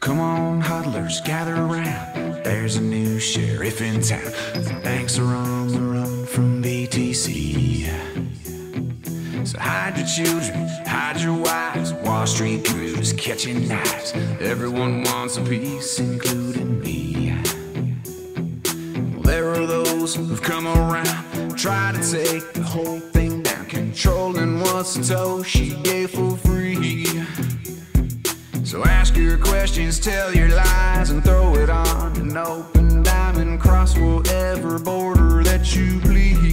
Come on, huddlers, gather around. There's a new sheriff in town. Banks are on the run from BTC. So hide your children, hide your wives. Wall Street crews catching knives. Everyone wants a piece, including me. There are those who've come around, try to take the whole thing down, controlling what Satoshi gave for free. So ask your questions, tell your lies, and throw it on an open diamond. Cross whatever border that you please.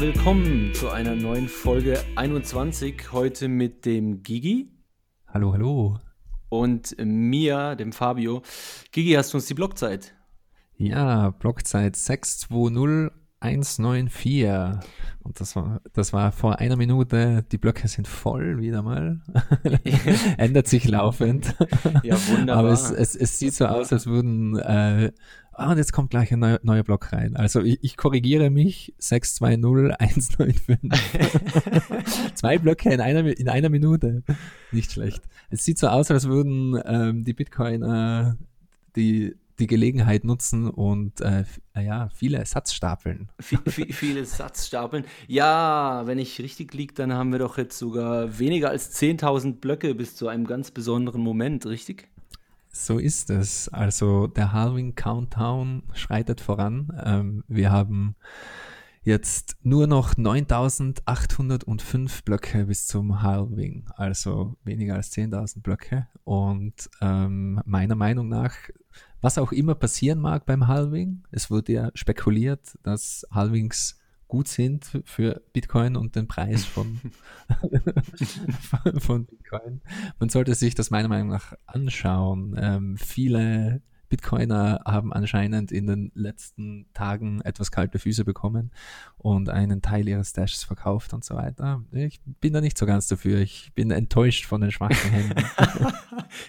Ja, willkommen zu einer neuen Folge 21. Heute mit dem Gigi Hallo, hallo. und mir, dem Fabio. Gigi, hast du uns die Blockzeit? Ja, Blockzeit 620194. Und das war, das war vor einer Minute. Die Blöcke sind voll, wieder mal. Ändert sich laufend. Ja, wunderbar. Aber es, es, es sieht so aus, als würden, äh, ah, und jetzt kommt gleich ein neuer, neuer Block rein. Also ich, ich korrigiere mich, 620195. Zwei Blöcke in einer, in einer Minute. Nicht schlecht. Es sieht so aus, als würden ähm, die Bitcoiner die, die Gelegenheit nutzen und äh, äh, ja, viele Satzstapeln. Vi- viele Satzstapeln. Ja, wenn ich richtig liege, dann haben wir doch jetzt sogar weniger als 10.000 Blöcke bis zu einem ganz besonderen Moment, richtig? So ist es. Also der Halving Countdown schreitet voran. Ähm, wir haben jetzt nur noch 9805 Blöcke bis zum Halving, also weniger als 10.000 Blöcke. Und ähm, meiner Meinung nach, was auch immer passieren mag beim Halving, es wurde ja spekuliert, dass Halvings gut sind für Bitcoin und den Preis von, von- Bitcoin. Man sollte sich das meiner Meinung nach anschauen. Ähm, viele Bitcoiner haben anscheinend in den letzten Tagen etwas kalte Füße bekommen und einen Teil ihres Stashes verkauft und so weiter. Ich bin da nicht so ganz dafür. Ich bin enttäuscht von den schwachen Händen.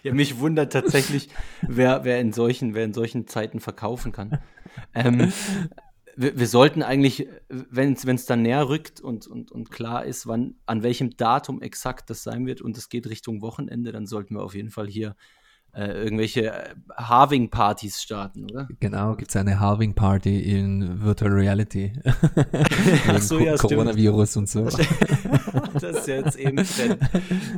Ja, mich wundert tatsächlich, wer, wer, in, solchen, wer in solchen Zeiten verkaufen kann. Ähm, wir, wir sollten eigentlich, wenn es dann näher rückt und, und, und klar ist, wann, an welchem Datum exakt das sein wird und es geht Richtung Wochenende, dann sollten wir auf jeden Fall hier äh, irgendwelche äh, Harving-Partys starten, oder? Genau, gibt es eine Halving Party in Virtual Reality. Ach so, Wegen ja, Co- stimmt. Coronavirus und so. Das ist ja jetzt eben Trend.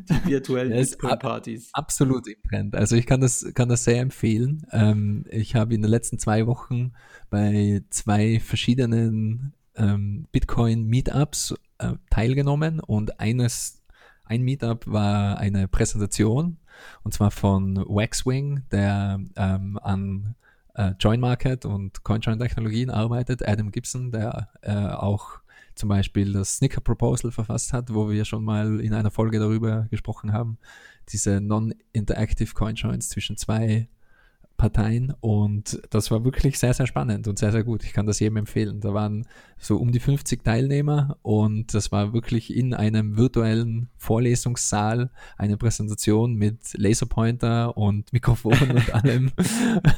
Die virtuellen Bitcoin-Partys. Absolut im Trend. Also ich kann das, kann das sehr empfehlen. Ähm, ich habe in den letzten zwei Wochen bei zwei verschiedenen ähm, Bitcoin-Meetups äh, teilgenommen und eines, ein Meetup war eine Präsentation und zwar von Waxwing, der ähm, an äh, Join Market und CoinJoin Technologien arbeitet, Adam Gibson, der äh, auch zum Beispiel das Snicker Proposal verfasst hat, wo wir schon mal in einer Folge darüber gesprochen haben. Diese Non-Interactive Coinjoins zwischen zwei Parteien und das war wirklich sehr, sehr spannend und sehr, sehr gut. Ich kann das jedem empfehlen. Da waren so um die 50 Teilnehmer und das war wirklich in einem virtuellen Vorlesungssaal eine Präsentation mit Laserpointer und Mikrofon und allem.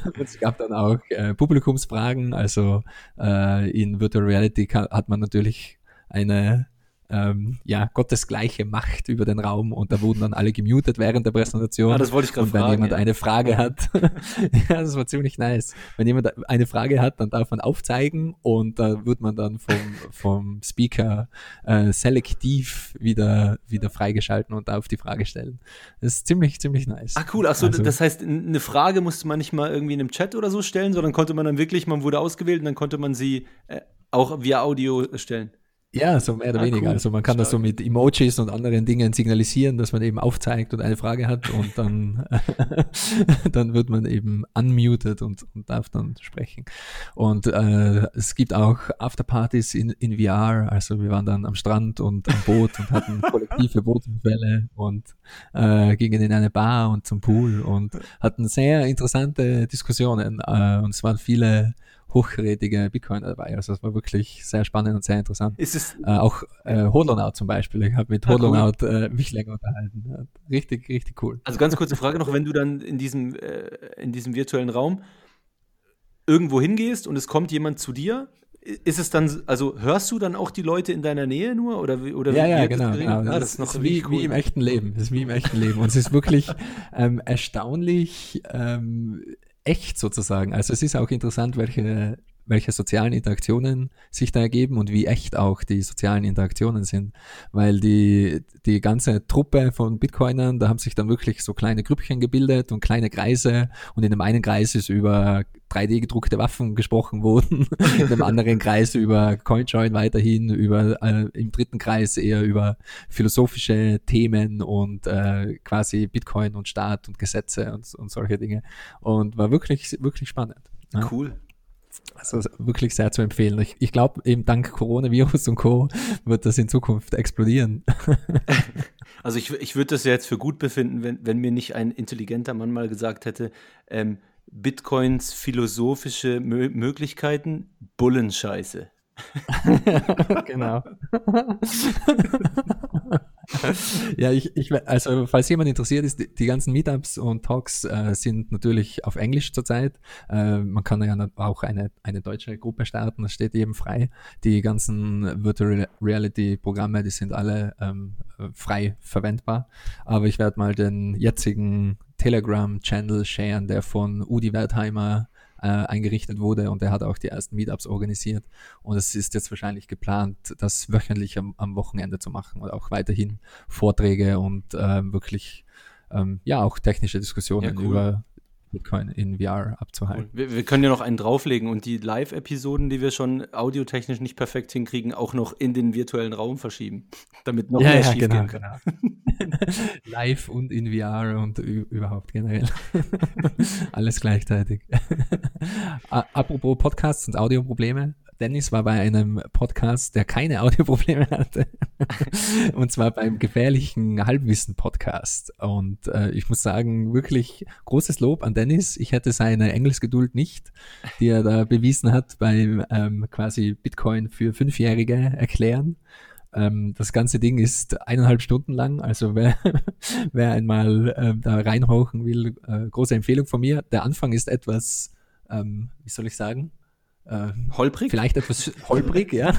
und es gab dann auch äh, Publikumsfragen. Also äh, in Virtual Reality kann, hat man natürlich eine ähm, ja, gottesgleiche Macht über den Raum und da wurden dann alle gemutet während der Präsentation. Ah, das wollte ich gerade Und wenn fragen, jemand ja. eine Frage hat, ja, das war ziemlich nice. Wenn jemand eine Frage hat, dann darf man aufzeigen und da wird man dann vom, vom Speaker äh, selektiv wieder, wieder freigeschalten und darf die Frage stellen. Das ist ziemlich, ziemlich nice. Ah, cool. Achso, Also- das heißt, eine Frage musste man nicht mal irgendwie in einem Chat oder so stellen, sondern konnte man dann wirklich, man wurde ausgewählt und dann konnte man sie äh, auch via Audio stellen. Ja, so mehr oder Ah, weniger. cool. Also man kann das so mit Emojis und anderen Dingen signalisieren, dass man eben aufzeigt und eine Frage hat und dann, dann wird man eben unmuted und, und darf dann sprechen. Und äh, es gibt auch Afterpartys in, in VR, also wir waren dann am Strand und am Boot und hatten kollektive Bootunfälle und äh, gingen in eine Bar und zum Pool und hatten sehr interessante Diskussionen äh, und es waren viele hochkarätige Bitcoiner dabei. Also es war wirklich sehr spannend und sehr interessant. Ist es, Äh, auch äh, Hodlonaut zum Beispiel. Ich habe mit Ah, cool. Hodlonaut äh, mich länger unterhalten. Ja, richtig, richtig cool. also ganz kurze Frage noch, wenn du dann in diesem, äh, in diesem virtuellen Raum irgendwo hingehst und es kommt jemand zu dir, ist es dann, also hörst du dann auch die Leute in deiner Nähe nur? Oder, wie- oder Ja, wie ja, wird das genau. genau. Ah, Das, ist noch wie, richtig wie im echten Leben. Das ist wie im echten Leben. Und es ist wirklich ähm, erstaunlich ähm, echt sozusagen. Also es ist auch interessant, welche welche sozialen Interaktionen sich da ergeben und wie echt auch die sozialen Interaktionen sind. Weil die, die ganze Truppe von Bitcoinern, da haben sich dann wirklich so kleine Grüppchen gebildet und kleine Kreise und in dem einen Kreis ist über 3D gedruckte Waffen gesprochen worden, in dem anderen Kreis über CoinJoin weiterhin, über äh, im dritten Kreis eher über philosophische Themen und äh, quasi Bitcoin und Staat und Gesetze und, und solche Dinge. Und war wirklich, wirklich spannend. Ja. Also wirklich sehr zu empfehlen. Ich, ich glaube, eben dank Coronavirus und Co. wird das in Zukunft explodieren. Also ich, ich würde das ja jetzt für gut befinden, wenn, wenn mir nicht ein intelligenter Mann mal gesagt hätte, ähm, Bitcoins philosophische Mö Möglichkeiten, Bullenscheiße. genau. ja, ich, ich, also falls jemand interessiert ist, die, die ganzen Meetups und Talks äh, sind natürlich auf Englisch zurzeit. Äh, man kann ja auch eine, eine deutsche Gruppe starten, das steht jedem frei. Die ganzen Virtual Reality Programme, die sind alle ähm, frei verwendbar. Aber ich werde mal den jetzigen Telegram-Channel sharen, der von Udi Wertheimer äh, eingerichtet wurde und er hat auch die ersten Meetups organisiert und es ist jetzt wahrscheinlich geplant, das wöchentlich am, am Wochenende zu machen und auch weiterhin Vorträge und ähm, wirklich ähm, ja auch technische Diskussionen Ja, cool. über Bitcoin in VR abzuhalten. Wir, wir können ja noch einen drauflegen und die Live-Episoden, die wir schon audiotechnisch nicht perfekt hinkriegen, auch noch in den virtuellen Raum verschieben, damit noch mehr schief gehen kann. genau. Live und in VR und überhaupt generell. Alles gleichzeitig. Apropos Podcasts und Audioprobleme. Dennis war bei einem Podcast, der keine Audioprobleme hatte. und zwar beim gefährlichen Halbwissen-Podcast. Und äh, ich muss sagen, wirklich großes Lob an Dennis. Ich hätte seine Engelsgeduld nicht, die er da bewiesen hat beim ähm, quasi Bitcoin für Fünfjährige erklären. Ähm, das ganze Ding ist eineinhalb Stunden lang, also wer, wer einmal ähm, da reinhauchen will, äh, große Empfehlung von mir. Der Anfang ist etwas, ähm, wie soll ich sagen, äh, Holprig? vielleicht etwas holprig, ja,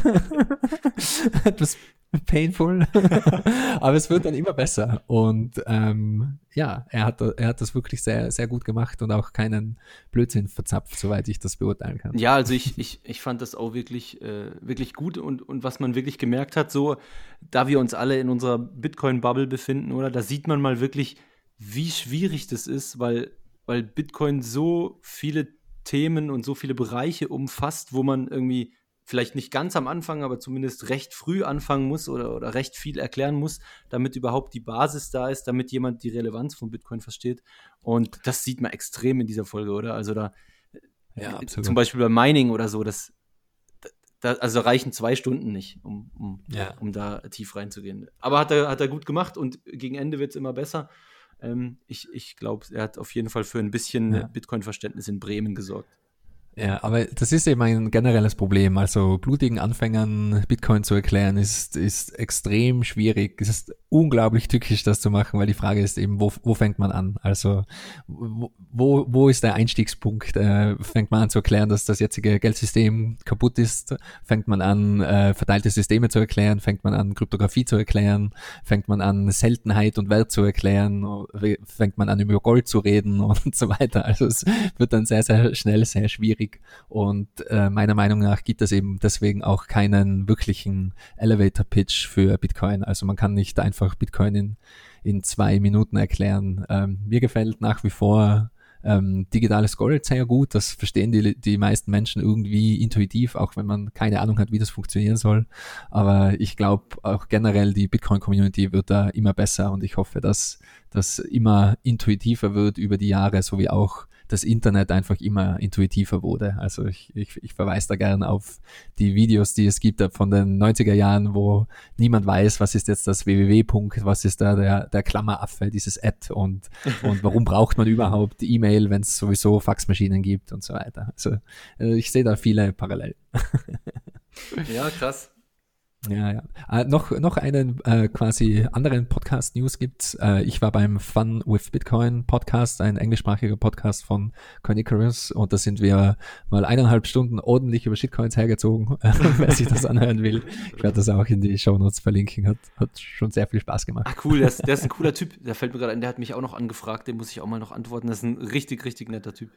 etwas painful, aber es wird dann immer besser und ähm, ja, er hat, er hat das wirklich sehr, sehr gut gemacht und auch keinen Blödsinn verzapft, soweit ich das beurteilen kann. Ja, also ich, ich, ich fand das auch wirklich, äh, wirklich gut und, und was man wirklich gemerkt hat, so, da wir uns alle in unserer Bitcoin-Bubble befinden, oder, da sieht man mal wirklich, wie schwierig das ist, weil, weil Bitcoin so viele Themen und so viele Bereiche umfasst, wo man irgendwie vielleicht nicht ganz am Anfang, aber zumindest recht früh anfangen muss oder, oder recht viel erklären muss, damit überhaupt die Basis da ist, damit jemand die Relevanz von Bitcoin versteht. Und das sieht man extrem in dieser Folge, oder? Also da Ja, äh. Zum Beispiel bei Mining oder so, das, da, also reichen zwei Stunden nicht, um, um, Ja. um da tief reinzugehen. Aber hat er, hat er gut gemacht und gegen Ende wird es immer besser. Ähm, ich ich glaube, er hat auf jeden Fall für ein bisschen Ja. Bitcoin-Verständnis in Bremen gesorgt. Ja, aber das ist eben ein generelles Problem. Also blutigen Anfängern Bitcoin zu erklären, ist, ist extrem schwierig. Es ist unglaublich tückisch, das zu machen, weil die Frage ist eben, wo, wo fängt man an? Also wo, wo, ist der Einstiegspunkt? Äh, fängt man an zu erklären, dass das jetzige Geldsystem kaputt ist? Fängt man an, äh, verteilte Systeme zu erklären? Fängt man an, Kryptographie zu erklären? Fängt man an, Seltenheit und Wert zu erklären? Fängt man an, über Gold zu reden und so weiter? Also es wird dann sehr, sehr schnell sehr schwierig. Und äh, meiner Meinung nach gibt es eben deswegen auch keinen wirklichen Elevator-Pitch für Bitcoin. Also man kann nicht einfach Bitcoin in, in zwei Minuten erklären. Ähm, mir gefällt nach wie vor ähm, digitales Gold sehr gut. Das verstehen die, die meisten Menschen irgendwie intuitiv, auch wenn man keine Ahnung hat, wie das funktionieren soll. Aber ich glaube auch generell die Bitcoin-Community wird da immer besser und ich hoffe, dass das immer intuitiver wird über die Jahre, so wie auch das Internet einfach immer intuitiver wurde. Also ich, ich, ich verweise da gerne auf die Videos, die es gibt von den 90er Jahren, wo niemand weiß, was ist jetzt das www. was ist da der, der Klammeraffe, dieses Ad und, und warum braucht man überhaupt E-Mail, wenn es sowieso Faxmaschinen gibt und so weiter. Also äh, ich sehe da viele Parallelen. ja, krass. Ja, ja. Äh, noch, noch einen äh, quasi anderen Podcast-News gibt's. Äh, ich war beim Fun with Bitcoin Podcast, ein englischsprachiger Podcast von Coinicarus und da sind wir mal eineinhalb Stunden ordentlich über Shitcoins hergezogen, äh, wer sich das anhören will. Ich werde das auch in die Show Notes verlinken. Hat, hat schon sehr viel Spaß gemacht. Ach cool, der ist, der ist ein cooler Typ. Der fällt mir gerade ein, der hat mich auch noch angefragt, den muss ich auch mal noch antworten. Das ist ein richtig, richtig netter Typ.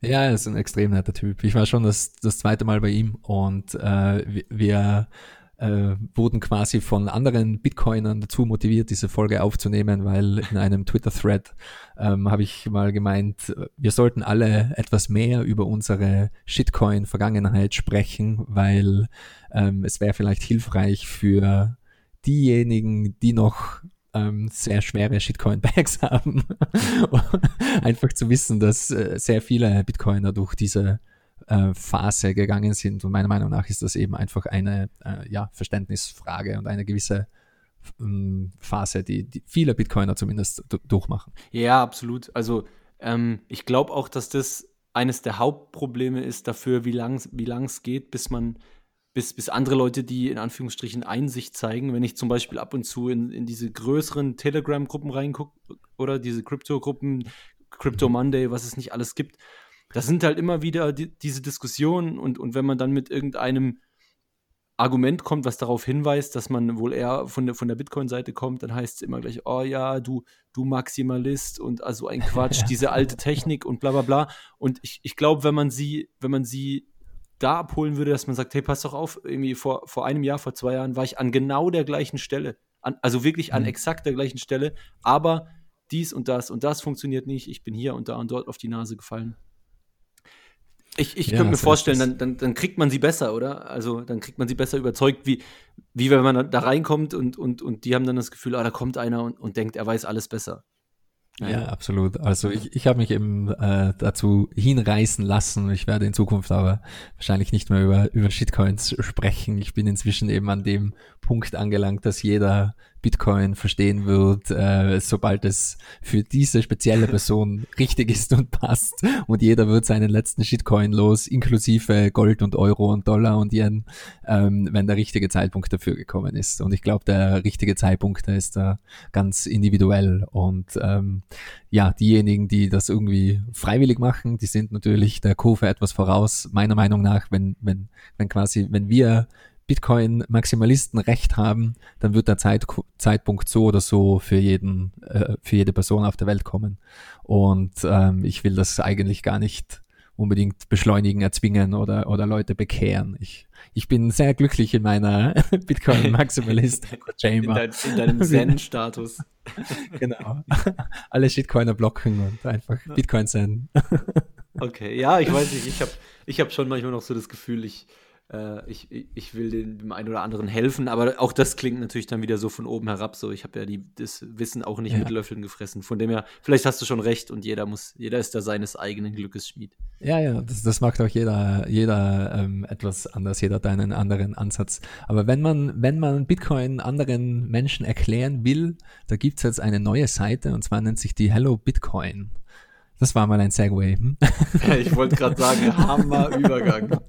Ja, er ist ein extrem netter Typ. Ich war schon das, das zweite Mal bei ihm und äh, wir äh, wurden quasi von anderen Bitcoinern dazu motiviert, diese Folge aufzunehmen, weil in einem Twitter-Thread ähm, habe ich mal gemeint, wir sollten alle etwas mehr über unsere Shitcoin-Vergangenheit sprechen, weil ähm, es wäre vielleicht hilfreich für diejenigen, die noch ähm, sehr schwere Shitcoin-Bags haben, einfach zu wissen, dass äh, sehr viele Bitcoiner durch diese äh, Phase gegangen sind. Und meiner Meinung nach ist das eben einfach eine äh, ja, Verständnisfrage und eine gewisse ähm, Phase, die, die, viele Bitcoiner zumindest durchmachen. Ja, absolut. Also ähm, ich glaube auch, dass das eines der Hauptprobleme ist dafür, wie lang wie es geht, bis man bis, bis andere Leute, die in Anführungsstrichen Einsicht zeigen, wenn ich zum Beispiel ab und zu in, in diese größeren Telegram-Gruppen reingucke oder diese Crypto-Gruppen, Crypto Monday, was es nicht alles gibt, das sind halt immer wieder die, diese Diskussionen und, und wenn man dann mit irgendeinem Argument kommt, was darauf hinweist, dass man wohl eher von der, von der Bitcoin-Seite kommt, dann heißt es immer gleich, oh ja, du, du Maximalist und also ein Quatsch, diese alte Technik und bla bla bla. Und ich, ich glaube, wenn man sie, wenn man sie da abholen würde, dass man sagt, hey, pass doch auf, irgendwie vor, vor einem Jahr, vor zwei Jahren war ich an genau der gleichen Stelle, an, also wirklich an mhm. exakt der gleichen Stelle, aber dies und das und das funktioniert nicht, ich bin hier und da und dort auf die Nase gefallen. Ich, ich ja, könnte mir vorstellen, dann, dann, dann kriegt man sie besser, oder? Also dann kriegt man sie besser überzeugt, wie, wie wenn man da reinkommt und, und, und die haben dann das Gefühl, ah, da kommt einer und, und denkt, er weiß alles besser. Ja, ja absolut. Also ich, ich habe mich eben äh, dazu hinreißen lassen. Ich werde in Zukunft aber wahrscheinlich nicht mehr über, über Shitcoins sprechen. Ich bin inzwischen eben an dem Punkt angelangt, dass jeder Bitcoin verstehen wird, äh, sobald es für diese spezielle Person richtig ist und passt. Und jeder wird seinen letzten Shitcoin los, inklusive Gold und Euro und Dollar und Yen, ähm, wenn der richtige Zeitpunkt dafür gekommen ist. Und ich glaube, der richtige Zeitpunkt der ist da ganz individuell. Und ähm, ja, diejenigen, die das irgendwie freiwillig machen, die sind natürlich der Kurve etwas voraus, meiner Meinung nach, wenn, wenn, wenn quasi, wenn wir Bitcoin-Maximalisten recht haben, dann wird der Zeit, Zeitpunkt so oder so für jeden, äh, für jede Person auf der Welt kommen. Und ähm, ich will das eigentlich gar nicht unbedingt beschleunigen, erzwingen oder, oder Leute bekehren. Ich, ich bin sehr glücklich in meiner Bitcoin-Maximalist-Chamber. In, dein, in deinem Zen-Status. genau. Alle Shitcoiner blocken und einfach Bitcoin Zen. okay, ja, ich weiß nicht, ich habe ich hab schon manchmal noch so das Gefühl, ich, äh, ich, ich will dem einen oder anderen helfen, aber auch das klingt natürlich dann wieder so von oben herab. So, ich habe ja die, das Wissen auch nicht ja. mit Löffeln gefressen. Von dem her, vielleicht hast du schon recht und jeder muss, jeder ist da seines eigenen Glückes Schmied. Ja, ja, das, das macht auch jeder, jeder ähm, etwas anders, jeder hat einen anderen Ansatz. Aber wenn man, wenn man Bitcoin anderen Menschen erklären will, da gibt es jetzt eine neue Seite und zwar nennt sich die Hello Bitcoin. Das war mal ein Segway. Hm? ich wollte gerade sagen, Hammer Übergang.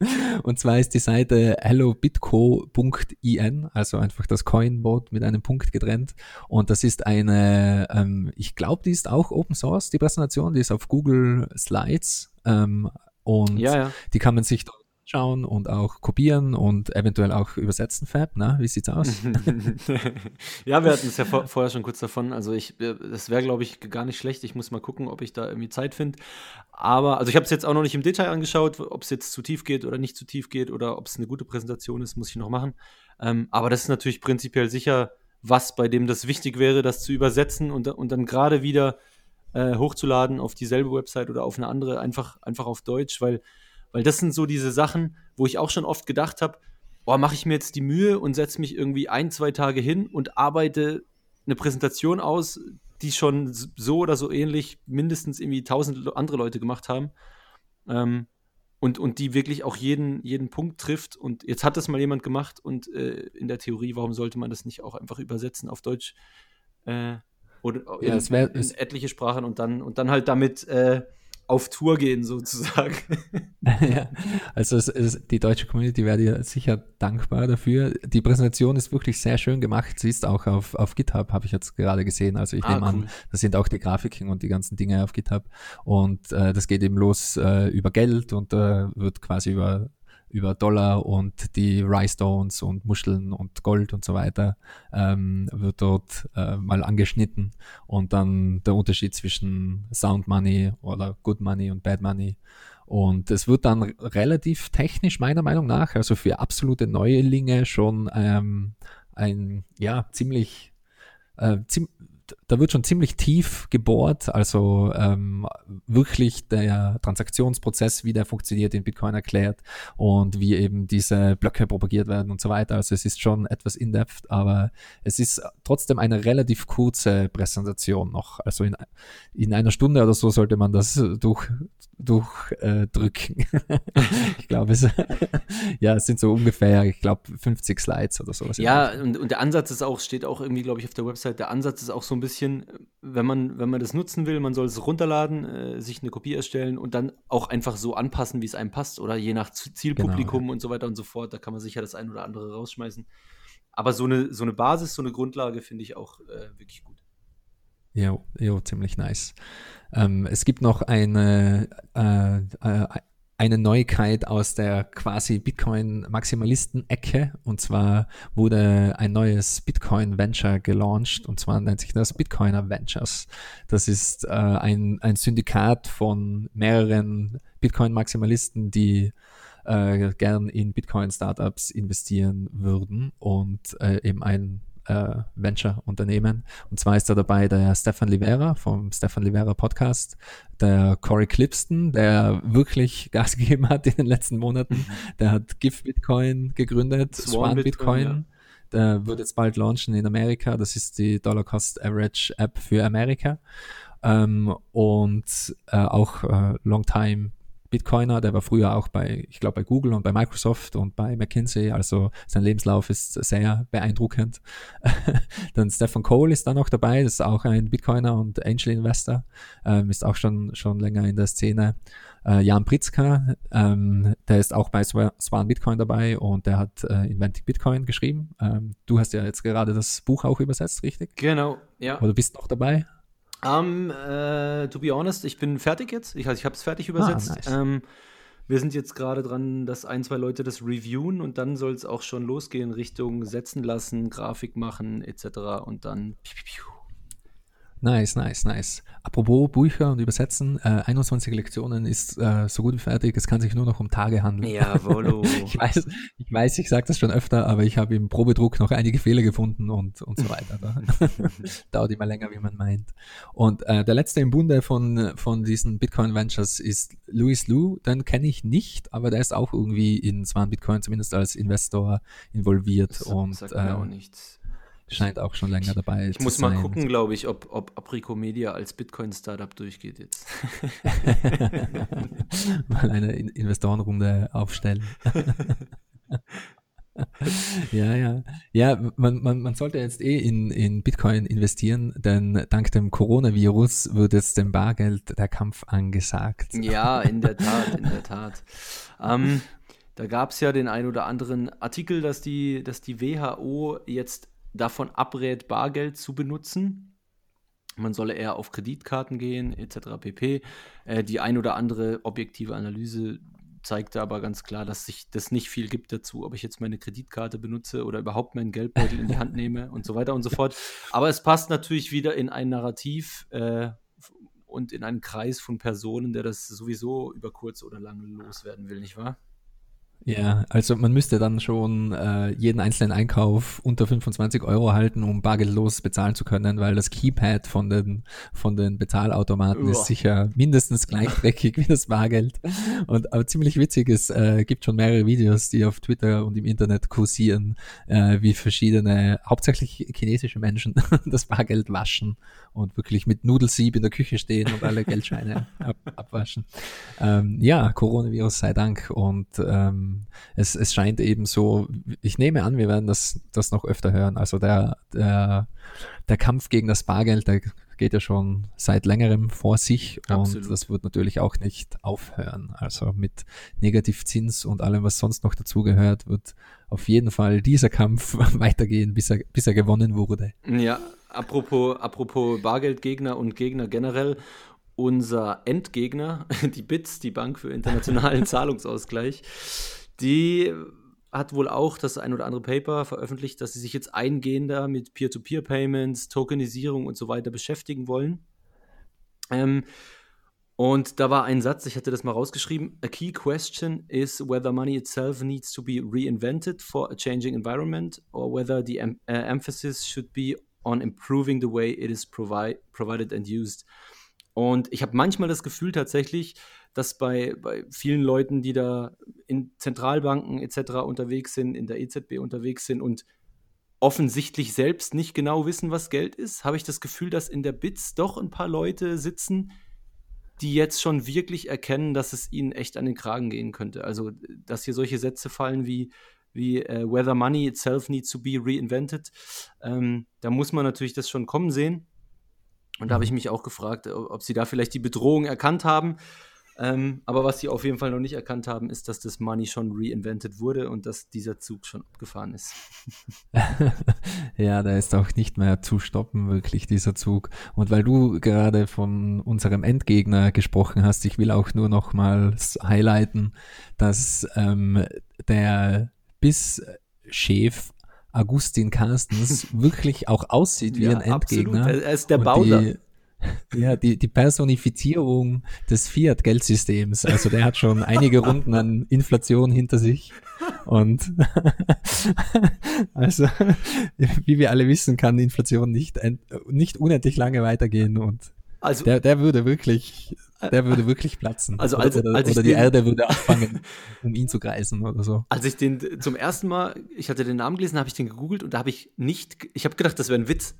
Und zwar ist die Seite hellobitco.in, also einfach das Coin-Wort mit einem Punkt getrennt. Und das ist eine, ähm, ich glaube, die ist auch Open Source, die Präsentation, die ist auf Google Slides. Ähm, und ja, ja. die kann man sich dort schauen und auch kopieren und eventuell auch übersetzen, Fab, na, wie sieht's aus? ja, wir hatten es ja vor, vorher schon kurz davon, also ich, äh, das wäre, glaube ich, gar nicht schlecht, ich muss mal gucken, ob ich da irgendwie Zeit finde, aber, also ich habe es jetzt auch noch nicht im Detail angeschaut, ob es jetzt zu tief geht oder nicht zu tief geht oder ob es eine gute Präsentation ist, muss ich noch machen, ähm, aber das ist natürlich prinzipiell sicher was, bei dem das wichtig wäre, das zu übersetzen und, und dann gerade wieder äh, hochzuladen auf dieselbe Website oder auf eine andere, einfach, einfach auf Deutsch, weil, weil das sind so diese Sachen, wo ich auch schon oft gedacht habe, boah, mache ich mir jetzt die Mühe und setze mich irgendwie ein, zwei Tage hin und arbeite eine Präsentation aus, die schon so oder so ähnlich mindestens irgendwie tausend andere Leute gemacht haben. Ähm, und, und die wirklich auch jeden, jeden Punkt trifft. Und jetzt hat das mal jemand gemacht und äh, in der Theorie, warum sollte man das nicht auch einfach übersetzen auf Deutsch äh, oder in, ja, wär, in etliche Sprachen und dann, und dann halt damit äh, auf Tour gehen, sozusagen. ja, also es, es, die deutsche Community wäre dir sicher dankbar dafür. Die Präsentation ist wirklich sehr schön gemacht. Sie ist auch auf, auf GitHub, habe ich jetzt gerade gesehen. Also ich ah, nehme cool. an, da sind auch die Grafiken und die ganzen Dinge auf GitHub. Und äh, das geht eben los äh, über Geld und äh, wird quasi über über Dollar und die Rhinestones und Muscheln und Gold und so weiter ähm, wird dort äh, mal angeschnitten und dann der Unterschied zwischen Sound Money oder Good Money und Bad Money. Und es wird dann relativ technisch meiner Meinung nach, also für absolute Neulinge schon ähm, ein ja ziemlich äh, ziemlich da wird schon ziemlich tief gebohrt, also ähm, wirklich der Transaktionsprozess, wie der funktioniert in Bitcoin erklärt und wie eben diese Blöcke propagiert werden und so weiter. Also es ist schon etwas in-depth, aber es ist trotzdem eine relativ kurze Präsentation noch. Also in, in einer Stunde oder so sollte man das durch, durchdrücken. Äh, ich glaube, es, ja, es sind so ungefähr, ich glaube, 50 Slides oder sowas. Ja, und, und der Ansatz ist auch, steht auch irgendwie, glaube ich, auf der Website, der Ansatz ist auch so ein bisschen, wenn man, wenn man das nutzen will, man soll es runterladen, äh, sich eine Kopie erstellen und dann auch einfach so anpassen, wie es einem passt oder je nach Zielpublikum genau, ja. und so weiter und so fort. Da kann man sicher das ein oder andere rausschmeißen. Aber so eine, so eine Basis, so eine Grundlage finde ich auch äh, wirklich gut. Ja, ja, ziemlich nice. Ähm, es gibt noch eine, äh, äh, eine Neuigkeit aus der quasi Bitcoin-Maximalisten-Ecke. Und zwar wurde ein neues Bitcoin-Venture gelauncht. Und zwar nennt sich das Bitcoiner Ventures. Das ist äh, ein, ein Syndikat von mehreren Bitcoin-Maximalisten, die äh, gern in Bitcoin-Startups investieren würden und äh, eben ein äh, Venture-Unternehmen. Und zwar ist da dabei der Stefan Livera vom Stefan Livera Podcast, der Corey Clipston, der wirklich Gas gegeben hat in den letzten Monaten. Der hat GIF Bitcoin gegründet, Swan, Swan Bitcoin. Bitcoin ja. Der wird jetzt bald launchen in Amerika. Das ist die Dollar Cost Average App für Amerika. Ähm, und äh, auch äh, Longtime Bitcoiner, der war früher auch bei, ich glaube, bei Google und bei Microsoft und bei McKinsey, also sein Lebenslauf ist sehr beeindruckend. Dann Stefan Cole ist da noch dabei, das ist auch ein Bitcoiner und Angel Investor, ähm, ist auch schon, schon länger in der Szene. Äh, Jan Pritzka, ähm, der ist auch bei Swan Bitcoin dabei und der hat äh, Inventing Bitcoin geschrieben. Ähm, du hast ja jetzt gerade das Buch auch übersetzt, richtig? Genau, ja. Oder bist noch dabei? Um, äh, to be honest, ich bin fertig jetzt. Ich, also ich habe es fertig übersetzt. Ah, nice. ähm, wir sind jetzt gerade dran, dass ein, zwei Leute das reviewen und dann soll es auch schon losgehen Richtung setzen lassen, Grafik machen etc. Und dann. Piu, piu, piu. Nice, nice, nice. Apropos Bücher und Übersetzen, äh, 21 Lektionen ist äh, so gut wie fertig, es kann sich nur noch um Tage handeln. Jawohl. ich weiß, ich, weiß, ich sage das schon öfter, aber ich habe im Probedruck noch einige Fehler gefunden und, und so weiter. Dauert immer länger, wie man meint. Und äh, der letzte im Bunde von, von diesen Bitcoin Ventures ist Louis Liu, den kenne ich nicht, aber der ist auch irgendwie in Swan Bitcoin zumindest als Investor involviert. Das und sagt mir auch nichts. Scheint auch schon länger dabei ich zu sein. Ich muss mal gucken, glaube ich, ob, ob Aprico Media als Bitcoin-Startup durchgeht jetzt. mal eine Investorenrunde aufstellen. ja, ja. Ja, man, man, man sollte jetzt eh in, in Bitcoin investieren, denn dank dem Coronavirus wird jetzt dem Bargeld der Kampf angesagt. Ja, in der Tat, in der Tat. Ähm, da gab es ja den ein oder anderen Artikel, dass die, dass die WHO jetzt davon abrät, Bargeld zu benutzen. Man solle eher auf Kreditkarten gehen, etc. pp. Äh, die ein oder andere objektive Analyse zeigte aber ganz klar, dass sich das nicht viel gibt dazu, ob ich jetzt meine Kreditkarte benutze oder überhaupt meinen Geldbeutel in die Hand nehme und so weiter und so fort. Aber es passt natürlich wieder in ein Narrativ äh, und in einen Kreis von Personen, der das sowieso über kurz oder lang loswerden will, nicht wahr? Ja, also man müsste dann schon äh, jeden einzelnen Einkauf unter 25 Euro halten, um bargeldlos bezahlen zu können, weil das Keypad von den, von den Bezahlautomaten Uah. ist sicher mindestens gleich dreckig wie das Bargeld. Und aber ziemlich witzig, es äh, gibt schon mehrere Videos, die auf Twitter und im Internet kursieren, äh, wie verschiedene, hauptsächlich chinesische Menschen das Bargeld waschen und wirklich mit Nudelsieb in der Küche stehen und alle Geldscheine ab, abwaschen. Ähm, ja, Coronavirus sei Dank. Und ähm, es, es scheint eben so, ich nehme an, wir werden das, das noch öfter hören. Also der, der, der Kampf gegen das Bargeld, der geht ja schon seit längerem vor sich Absolut. und das wird natürlich auch nicht aufhören. Also mit Negativzins und allem, was sonst noch dazugehört, wird auf jeden Fall dieser Kampf weitergehen, bis er, bis er gewonnen wurde. Ja, apropos, apropos Bargeldgegner und Gegner generell, unser Endgegner, die BITS, die Bank für internationalen Zahlungsausgleich, die hat wohl auch das ein oder andere Paper veröffentlicht, dass sie sich jetzt eingehender mit Peer-to-Peer-Payments, Tokenisierung und so weiter beschäftigen wollen. Ähm, und da war ein Satz, ich hatte das mal rausgeschrieben. A key question is whether money itself needs to be reinvented for a changing environment or whether the em uh, emphasis should be on improving the way it is provi provided and used. Und ich habe manchmal das Gefühl tatsächlich, dass bei, bei vielen Leuten, die da in Zentralbanken etc. unterwegs sind, in der EZB unterwegs sind und offensichtlich selbst nicht genau wissen, was Geld ist, habe ich das Gefühl, dass in der BITS doch ein paar Leute sitzen, die jetzt schon wirklich erkennen, dass es ihnen echt an den Kragen gehen könnte. Also, dass hier solche Sätze fallen wie, wie uh, whether money itself needs to be reinvented, ähm, da muss man natürlich das schon kommen sehen. Und da habe ich mich auch gefragt, ob sie da vielleicht die Bedrohung erkannt haben. Ähm, aber was sie auf jeden Fall noch nicht erkannt haben, ist, dass das Money schon reinvented wurde und dass dieser Zug schon abgefahren ist. ja, da ist auch nicht mehr zu stoppen, wirklich, dieser Zug. Und weil du gerade von unserem Endgegner gesprochen hast, ich will auch nur nochmals highlighten, dass ähm, der BIS-Chef Augustin Carstens wirklich auch aussieht wie Ja, ein Endgegner. absolut. Er ist der. Die, ja, die, die Personifizierung des Fiat-Geldsystems. Also der hat schon einige Runden an Inflation hinter sich. Und also, wie wir alle wissen, kann die Inflation nicht, nicht unendlich lange weitergehen und Also, der, der würde wirklich, der würde wirklich platzen. Also oder, als- oder, als oder die den- Erde würde anfangen, um ihn zu kreisen oder so. als ich den zum ersten Mal, ich hatte den Namen gelesen, habe ich den gegoogelt und da habe ich nicht, ich habe gedacht, das wäre ein Witz.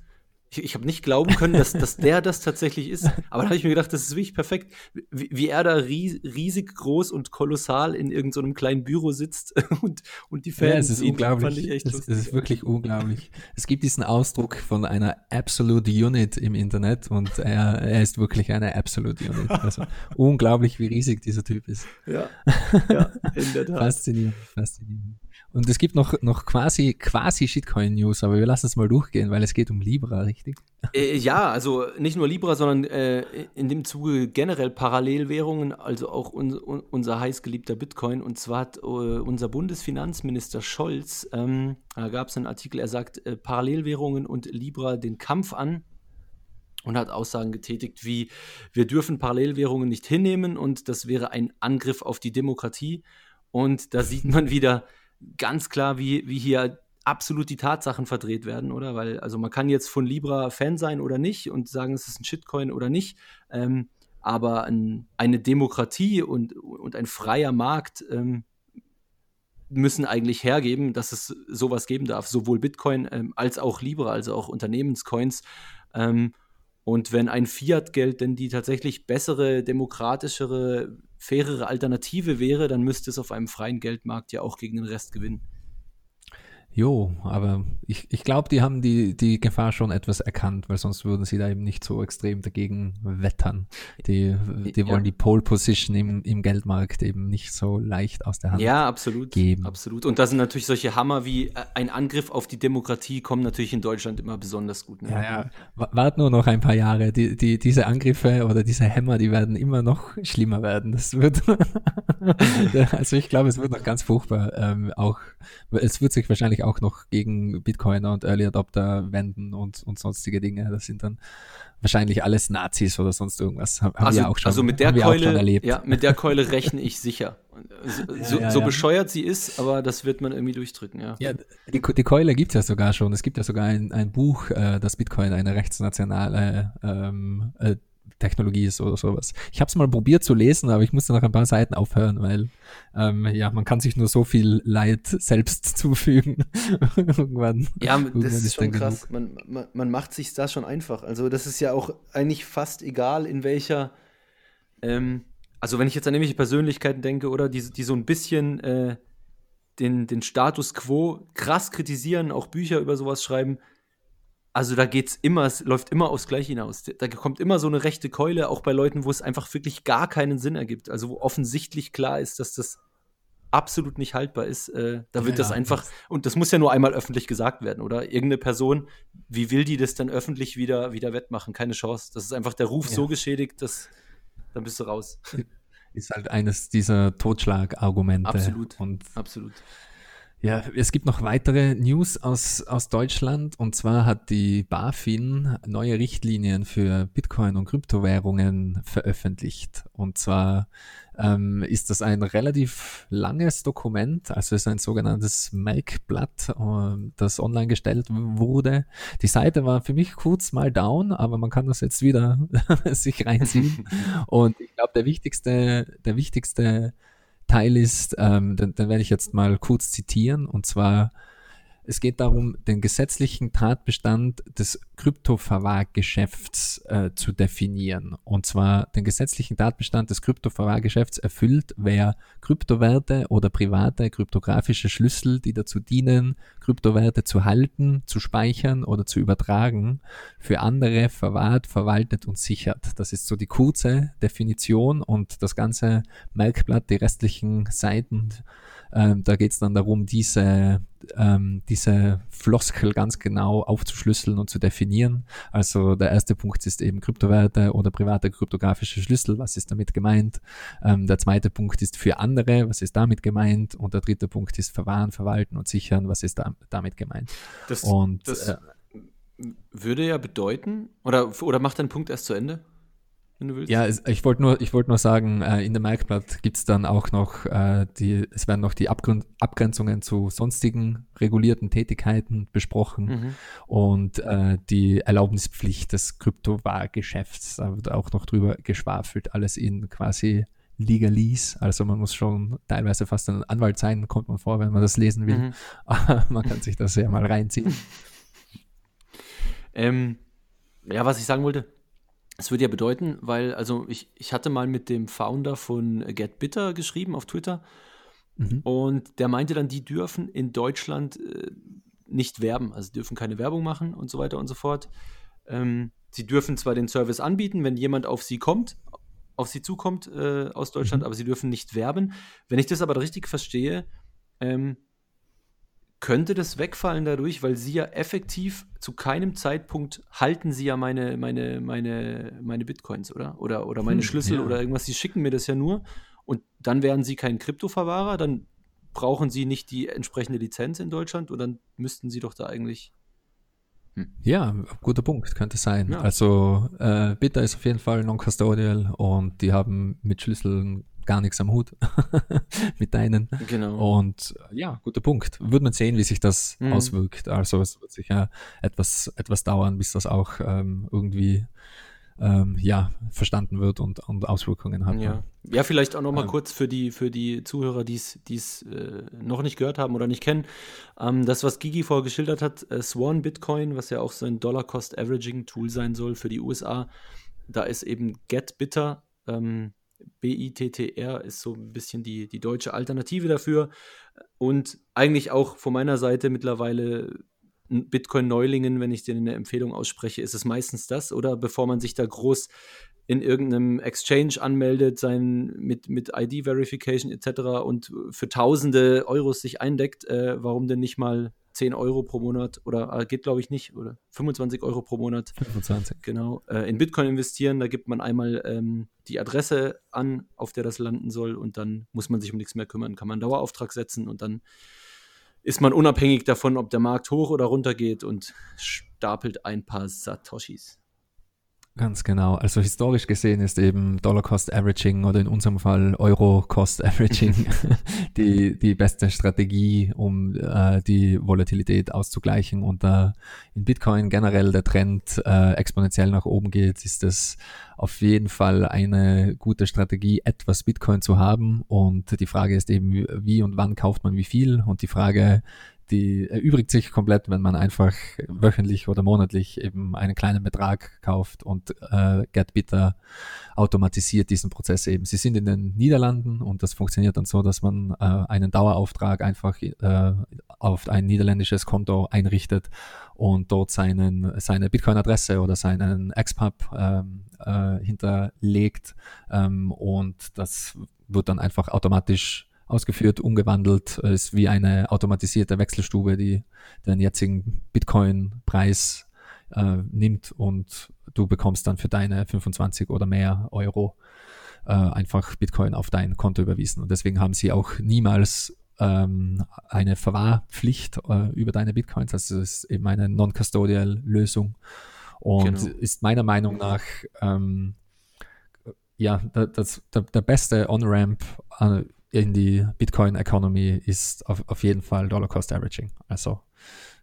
Ich, ich habe nicht glauben können, dass, dass der das tatsächlich ist. Aber da habe ich mir gedacht, das ist wirklich perfekt, wie, wie er da ries, riesig groß und kolossal in irgendeinem so kleinen Büro sitzt und, und die Fans Ja, es ist sieht. unglaublich. Fand ich echt es, es ist wirklich unglaublich. Es gibt diesen Ausdruck von einer Absolute Unit im Internet und er, er ist wirklich eine Absolute Unit. Also unglaublich, wie riesig dieser Typ ist. ja, ja, in der Tat. Faszinierend, faszinierend. Und es gibt noch, noch quasi, quasi Shitcoin-News, aber wir lassen es mal durchgehen, weil es geht um Libra, richtig? Äh, ja, also nicht nur Libra, sondern äh, in dem Zuge generell Parallelwährungen, also auch un, un, unser heißgeliebter Bitcoin. Und zwar hat äh, unser Bundesfinanzminister Scholz, ähm, da gab es einen Artikel, er sagt äh, Parallelwährungen und Libra den Kampf an und hat Aussagen getätigt wie, wir dürfen Parallelwährungen nicht hinnehmen und das wäre ein Angriff auf die Demokratie. Und da sieht man wieder ganz klar, wie, wie hier absolut die Tatsachen verdreht werden, oder? Weil, also man kann jetzt von Libra Fan sein oder nicht und sagen, es ist ein Shitcoin oder nicht. Ähm, aber ein, eine Demokratie und, und ein freier Markt ähm, müssen eigentlich hergeben, dass es sowas geben darf, sowohl Bitcoin ähm, als auch Libra, also auch Unternehmenscoins. Ähm, und wenn ein Fiat-Geld denn die tatsächlich bessere, demokratischere, fairere Alternative wäre, dann müsste es auf einem freien Geldmarkt ja auch gegen den Rest gewinnen. Jo, aber ich, ich glaube, die haben die, die Gefahr schon etwas erkannt, weil sonst würden sie da eben nicht so extrem dagegen wettern. Die, die wollen Ja. die Pole Position im, im Geldmarkt eben nicht so leicht aus der Hand. Ja, absolut. geben. Absolut. Und da sind natürlich solche Hammer wie äh, ein Angriff auf die Demokratie kommen natürlich in Deutschland immer besonders gut. Ne? Ja, ja. Wa- Wart nur noch ein paar Jahre. Die, die, diese Angriffe oder diese Hämmer, die werden immer noch schlimmer werden. Das wird, also ich glaube, es wird noch ganz furchtbar, ähm, auch es wird sich wahrscheinlich auch noch gegen Bitcoiner und Early Adopter wenden und, und sonstige Dinge. Das sind dann wahrscheinlich alles Nazis oder sonst irgendwas. Haben also, wir auch schon, also mit der Keule, erlebt. ja, mit der Keule rechne ich sicher. So, ja, so, ja, so bescheuert sie ist, aber das wird man irgendwie durchdrücken, ja. Ja, die, die Keule gibt es ja sogar schon. Es gibt ja sogar ein, ein Buch, äh, das Bitcoin eine rechtsnationale ähm, äh, Technologie ist oder sowas. Ich habe es mal probiert zu lesen, aber ich musste nach ein paar Seiten aufhören, weil ähm, ja, man kann sich nur so viel Leid selbst zufügen. irgendwann, ja, irgendwann das ist, schon krass. Man, man, man, macht sich da schon einfach. Also das ist ja auch eigentlich fast egal, in welcher ähm, also wenn ich jetzt an irgendwelche Persönlichkeiten denke, oder die, die so ein bisschen äh, den, den Status quo krass kritisieren, auch Bücher über sowas schreiben, also da geht's immer, es läuft immer aufs Gleiche hinaus. Da kommt immer so eine rechte Keule, auch bei Leuten, wo es einfach wirklich gar keinen Sinn ergibt. Also wo offensichtlich klar ist, dass das absolut nicht haltbar ist. Äh, da wird ja, das einfach, das und das muss ja nur einmal öffentlich gesagt werden, oder? Irgendeine Person, wie will die das dann öffentlich wieder, wieder wettmachen? Keine Chance. Das ist einfach der Ruf ja. so geschädigt, dass dann bist du raus. Ist halt eines dieser Totschlagargumente. Absolut. Und absolut. Ja, es gibt noch weitere News aus, aus Deutschland und zwar hat die BaFin neue Richtlinien für Bitcoin und Kryptowährungen veröffentlicht. Und zwar ähm, ist das ein relativ langes Dokument, also es ist ein sogenanntes Merkblatt, äh, das online gestellt wurde. Die Seite war für mich kurz mal down, aber man kann das jetzt wieder sich reinziehen. und ich glaube, der wichtigste, der wichtigste Teil ist, ähm, den, den werde ich jetzt mal kurz zitieren, und zwar es geht darum, den gesetzlichen Tatbestand des Kryptoverwahrgeschäfts äh, zu definieren. Und zwar den gesetzlichen Tatbestand des Kryptoverwahrgeschäfts erfüllt, wer Kryptowerte oder private kryptografische Schlüssel, die dazu dienen, Kryptowerte zu halten, zu speichern oder zu übertragen, für andere verwahrt, verwaltet und sichert. Das ist so die kurze Definition und das ganze Merkblatt, die restlichen Seiten ähm, da geht es dann darum, diese, ähm, diese Floskel ganz genau aufzuschlüsseln und zu definieren. Also der erste Punkt ist eben Kryptowerte oder private kryptografische Schlüssel. Was ist damit gemeint? Ähm, der zweite Punkt ist für andere. Was ist damit gemeint? Und der dritte Punkt ist verwahren, verwalten und sichern. Was ist da, damit gemeint? Das, und das äh, würde ja bedeuten, oder, oder macht dein Punkt erst zu Ende? Wenn du willst. Ja, es, ich wollte nur, ich wollte nur sagen, äh, in der Merkblatt gibt es dann auch noch äh, die, es werden noch die Abgrund, Abgrenzungen zu sonstigen regulierten Tätigkeiten besprochen mhm. und äh, die Erlaubnispflicht des Kryptowahrgeschäfts, da wird auch noch drüber geschwafelt, alles in quasi Legalese, also man muss schon teilweise fast ein Anwalt sein, kommt man vor, wenn man das lesen will. Mhm. man kann sich das ja mal reinziehen. Ähm, ja, was ich sagen wollte, es würde ja bedeuten, weil, also ich, ich hatte mal mit dem Founder von Get Bitter geschrieben auf Twitter mhm. und der meinte dann, die dürfen in Deutschland äh, nicht werben, also dürfen keine Werbung machen und so weiter und so fort. Ähm, sie dürfen zwar den Service anbieten, wenn jemand auf sie kommt, auf sie zukommt äh, aus Deutschland, mhm. aber sie dürfen nicht werben. Wenn ich das aber richtig verstehe, ähm, könnte das wegfallen dadurch, weil sie ja effektiv zu keinem Zeitpunkt halten sie ja meine, meine, meine, meine Bitcoins, oder? Oder, oder meine hm, Schlüssel ja. oder irgendwas. Sie schicken mir das ja nur und dann wären sie kein Kryptoverwahrer, dann brauchen sie nicht die entsprechende Lizenz in Deutschland und dann müssten sie doch da eigentlich. Hm. Ja, guter Punkt, könnte sein. Ja. Also äh, Bitter ist auf jeden Fall non-custodial und die haben mit Schlüsseln gar nichts am Hut mit deinen. Genau. Und ja, guter Punkt. Würde man sehen, wie sich das mhm. auswirkt. Also es wird sicher etwas, etwas dauern, bis das auch ähm, irgendwie ähm, ja, verstanden wird und, und Auswirkungen hat. Ja, ja vielleicht auch noch mal ähm, kurz für die, für die Zuhörer, die es äh, noch nicht gehört haben oder nicht kennen. Ähm, das, was Gigi vorher geschildert hat, äh, Swan Bitcoin, was ja auch so ein Dollar-Cost-Averaging-Tool sein soll für die USA, da ist eben GetBitter ähm, BITTR ist so ein bisschen die, die deutsche Alternative dafür. Und eigentlich auch von meiner Seite mittlerweile Bitcoin-Neulingen, wenn ich dir eine Empfehlung ausspreche, ist es meistens das, oder bevor man sich da groß in irgendeinem Exchange anmeldet, sein mit, mit ID-Verification etc. und für tausende Euros sich eindeckt, äh, warum denn nicht mal 10 Euro pro Monat oder äh, geht glaube ich nicht oder 25 Euro pro Monat. 25. Genau. Äh, in Bitcoin investieren, da gibt man einmal ähm, die Adresse an, auf der das landen soll und dann muss man sich um nichts mehr kümmern. Kann man einen Dauerauftrag setzen und dann ist man unabhängig davon, ob der Markt hoch oder runter geht und stapelt ein paar Satoshis. Ganz genau. Also historisch gesehen ist eben Dollar Cost Averaging oder in unserem Fall Euro Cost Averaging die, die beste Strategie, um äh, die Volatilität auszugleichen. Und da in Bitcoin generell der Trend äh, exponentiell nach oben geht, ist es auf jeden Fall eine gute Strategie, etwas Bitcoin zu haben. Und die Frage ist eben, wie und wann kauft man wie viel? Und die Frage, die erübrigt sich komplett, wenn man einfach wöchentlich oder monatlich eben einen kleinen Betrag kauft und äh, GetBitter automatisiert diesen Prozess eben. Sie sind in den Niederlanden und das funktioniert dann so, dass man äh, einen Dauerauftrag einfach äh, auf ein niederländisches Konto einrichtet und dort seinen, seine Bitcoin-Adresse oder seinen XPub ähm, äh, hinterlegt ähm, und das wird dann einfach automatisch ausgeführt, umgewandelt, ist wie eine automatisierte Wechselstube, die den jetzigen Bitcoin-Preis äh, nimmt und du bekommst dann für deine 25 oder mehr Euro äh, einfach Bitcoin auf dein Konto überwiesen. Und deswegen haben sie auch niemals ähm, eine Verwahrpflicht äh, über deine Bitcoins. Also es ist eben eine Non-Custodial-Lösung und genau. ist meiner Meinung nach ähm, ja, das, der, der beste On-Ramp äh, in die Bitcoin-Economy ist auf, auf jeden Fall Dollar Cost Averaging. Also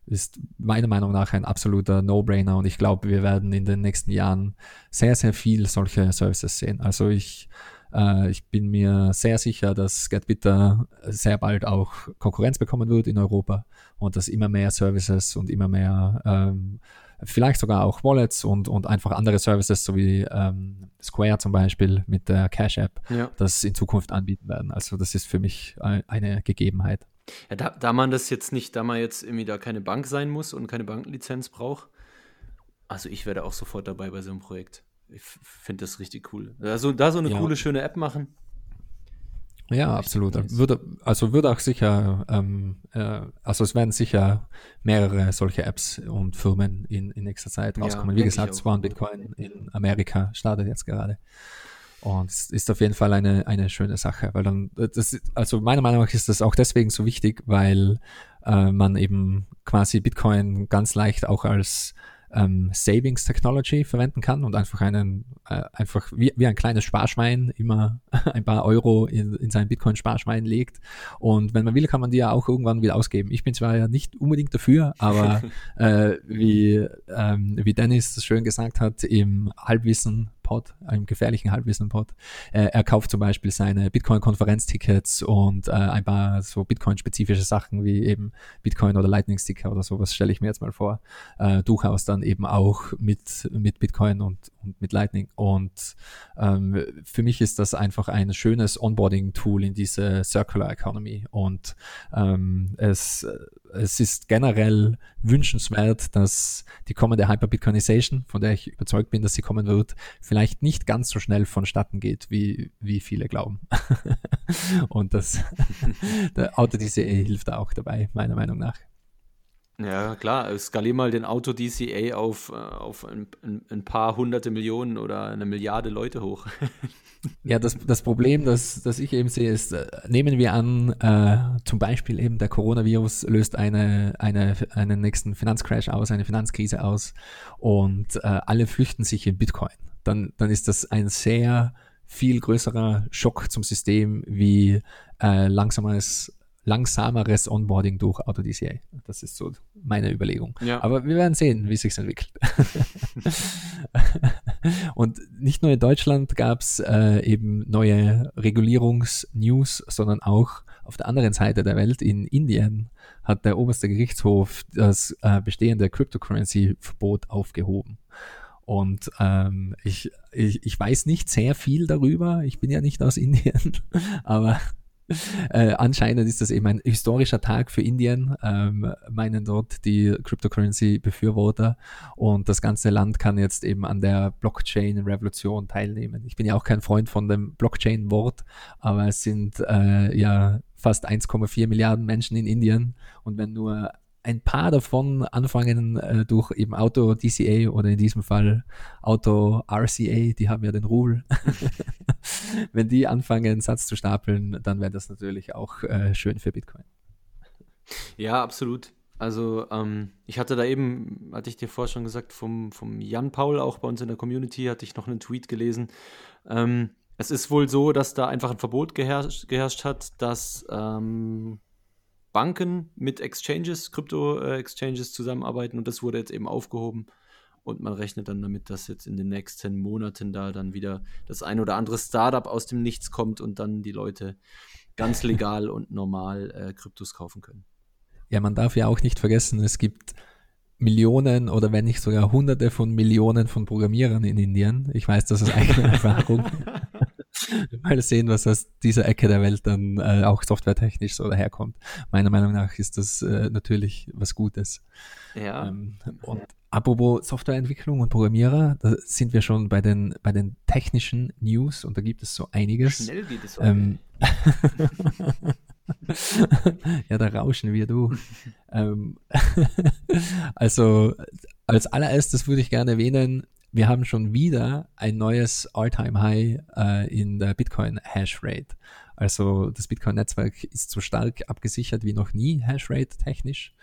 ist meiner Meinung nach ein absoluter No-Brainer und ich glaube, wir werden in den nächsten Jahren sehr, sehr viel solche Services sehen. Also ich, äh, ich bin mir sehr sicher, dass GetBitter sehr bald auch Konkurrenz bekommen wird in Europa und dass immer mehr Services und immer mehr ähm, vielleicht sogar auch Wallets und, und einfach andere Services, so wie ähm, Square zum Beispiel mit der Cash App, ja. das in Zukunft anbieten werden. Also das ist für mich eine Gegebenheit. Ja, da, da man das jetzt nicht, da man jetzt irgendwie da keine Bank sein muss und keine Bankenlizenz braucht, also ich werde auch sofort dabei bei so einem Projekt. Ich finde das richtig cool. Also da so eine ja. coole, schöne App machen. Ja, absolut. Würde, also würde auch sicher, ähm, äh, also es werden sicher mehrere solche Apps und Firmen in, in nächster Zeit rauskommen. Ja, Wie gesagt, Swan Bitcoin in Amerika startet jetzt gerade. Und es ist auf jeden Fall eine, eine schöne Sache, weil dann, das, also meiner Meinung nach ist das auch deswegen so wichtig, weil äh, man eben quasi Bitcoin ganz leicht auch als ähm, Savings Technology verwenden kann und einfach einen, äh, einfach wie, wie ein kleines Sparschwein immer ein paar Euro in, in sein Bitcoin-Sparschwein legt. Und wenn man will, kann man die ja auch irgendwann wieder ausgeben. Ich bin zwar ja nicht unbedingt dafür, aber äh, wie, ähm, wie Dennis schön gesagt hat, im Halbwissen Pod, einem gefährlichen Halbwissen-Pod. Äh, er kauft zum Beispiel seine Bitcoin-Konferenztickets und äh, ein paar so Bitcoin-spezifische Sachen wie eben Bitcoin oder Lightning-Sticker oder sowas stelle ich mir jetzt mal vor. Äh, durchaus dann eben auch mit, mit Bitcoin und, und mit Lightning. Und ähm, für mich ist das einfach ein schönes Onboarding-Tool in diese Circular Economy. Und ähm, es, es ist generell wünschenswert, dass die kommende Hyper-Bitcoinization, von der ich überzeugt bin, dass sie kommen wird, vielleicht nicht ganz so schnell vonstatten geht, wie, wie viele glauben. Und das, der Auto-DCA hilft da auch dabei, meiner Meinung nach. Ja, klar, skalier mal den Auto-DCA auf, äh, auf ein, ein, paar hunderte Millionen oder eine Milliarde Leute hoch. ja, das, das Problem, das, das ich eben sehe, ist, äh, nehmen wir an, äh, zum Beispiel eben der Coronavirus löst eine, eine, einen nächsten Finanzcrash aus, eine Finanzkrise aus und äh, alle flüchten sich in Bitcoin. Dann, dann ist das ein sehr viel größerer Schock zum System wie äh, langsames langsameres Onboarding durch AutoDCA. Das ist so meine Überlegung. Ja. Aber wir werden sehen, wie es sich entwickelt. Und nicht nur in Deutschland gab es äh, eben neue Regulierungsnews, sondern auch auf der anderen Seite der Welt in Indien hat der oberste Gerichtshof das äh, bestehende Cryptocurrency-Verbot aufgehoben. Und ähm, ich, ich, ich weiß nicht sehr viel darüber. Ich bin ja nicht aus Indien, aber äh, anscheinend ist das eben ein historischer Tag für Indien, ähm, meinen dort die Cryptocurrency-Befürworter. Und das ganze Land kann jetzt eben an der Blockchain-Revolution teilnehmen. Ich bin ja auch kein Freund von dem Blockchain-Wort, aber es sind äh, ja fast 1,4 Milliarden Menschen in Indien. Und wenn nur ein paar davon anfangen äh, durch eben Auto DCA oder in diesem Fall Auto RCA, die haben ja den Rubel. Wenn die anfangen, Satz zu stapeln, dann wäre das natürlich auch äh, schön für Bitcoin. Ja, absolut. Also ähm, ich hatte da eben, hatte ich dir vorher schon gesagt, vom, vom Jan Paul, auch bei uns in der Community, hatte ich noch einen Tweet gelesen. Ähm, es ist wohl so, dass da einfach ein Verbot geherrscht, geherrscht hat, dass ähm, Banken mit Exchanges, Krypto-Exchanges zusammenarbeiten und das wurde jetzt eben aufgehoben. Und man rechnet dann damit, dass jetzt in den nächsten Monaten da dann wieder das ein oder andere Startup aus dem Nichts kommt und dann die Leute ganz legal und normal äh, Kryptos kaufen können. Ja, man darf ja auch nicht vergessen, es gibt Millionen oder wenn nicht sogar Hunderte von Millionen von Programmierern in Indien. Ich weiß das aus eigener Erfahrung. Mal sehen, was aus dieser Ecke der Welt dann äh, auch softwaretechnisch so daherkommt. Meiner Meinung nach ist das äh, natürlich was Gutes. Ja. Ähm, und apropos Softwareentwicklung und Programmierer, da sind wir schon bei den, bei den technischen News und da gibt es so einiges. Schnell geht es. Ähm, ja, da rauschen wir du. ähm, also als allererstes würde ich gerne erwähnen, wir haben schon wieder ein neues All-Time-High äh, in der Bitcoin-Hash-Rate. Also das Bitcoin-Netzwerk ist so stark abgesichert wie noch nie, Hash-Rate technisch.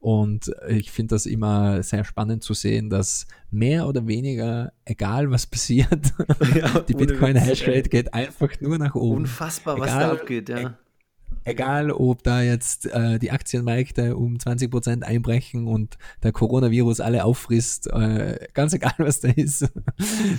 Und ich finde das immer sehr spannend zu sehen, dass mehr oder weniger, egal was passiert, Ja, die ohne Bitcoin Witz, Hashrate ey. geht einfach nur nach oben. Unfassbar, was Egal- da abgeht, ja. Egal, ob da jetzt äh, die Aktienmärkte um 20 Prozent einbrechen und der Coronavirus alle auffrisst, äh, ganz egal was da ist,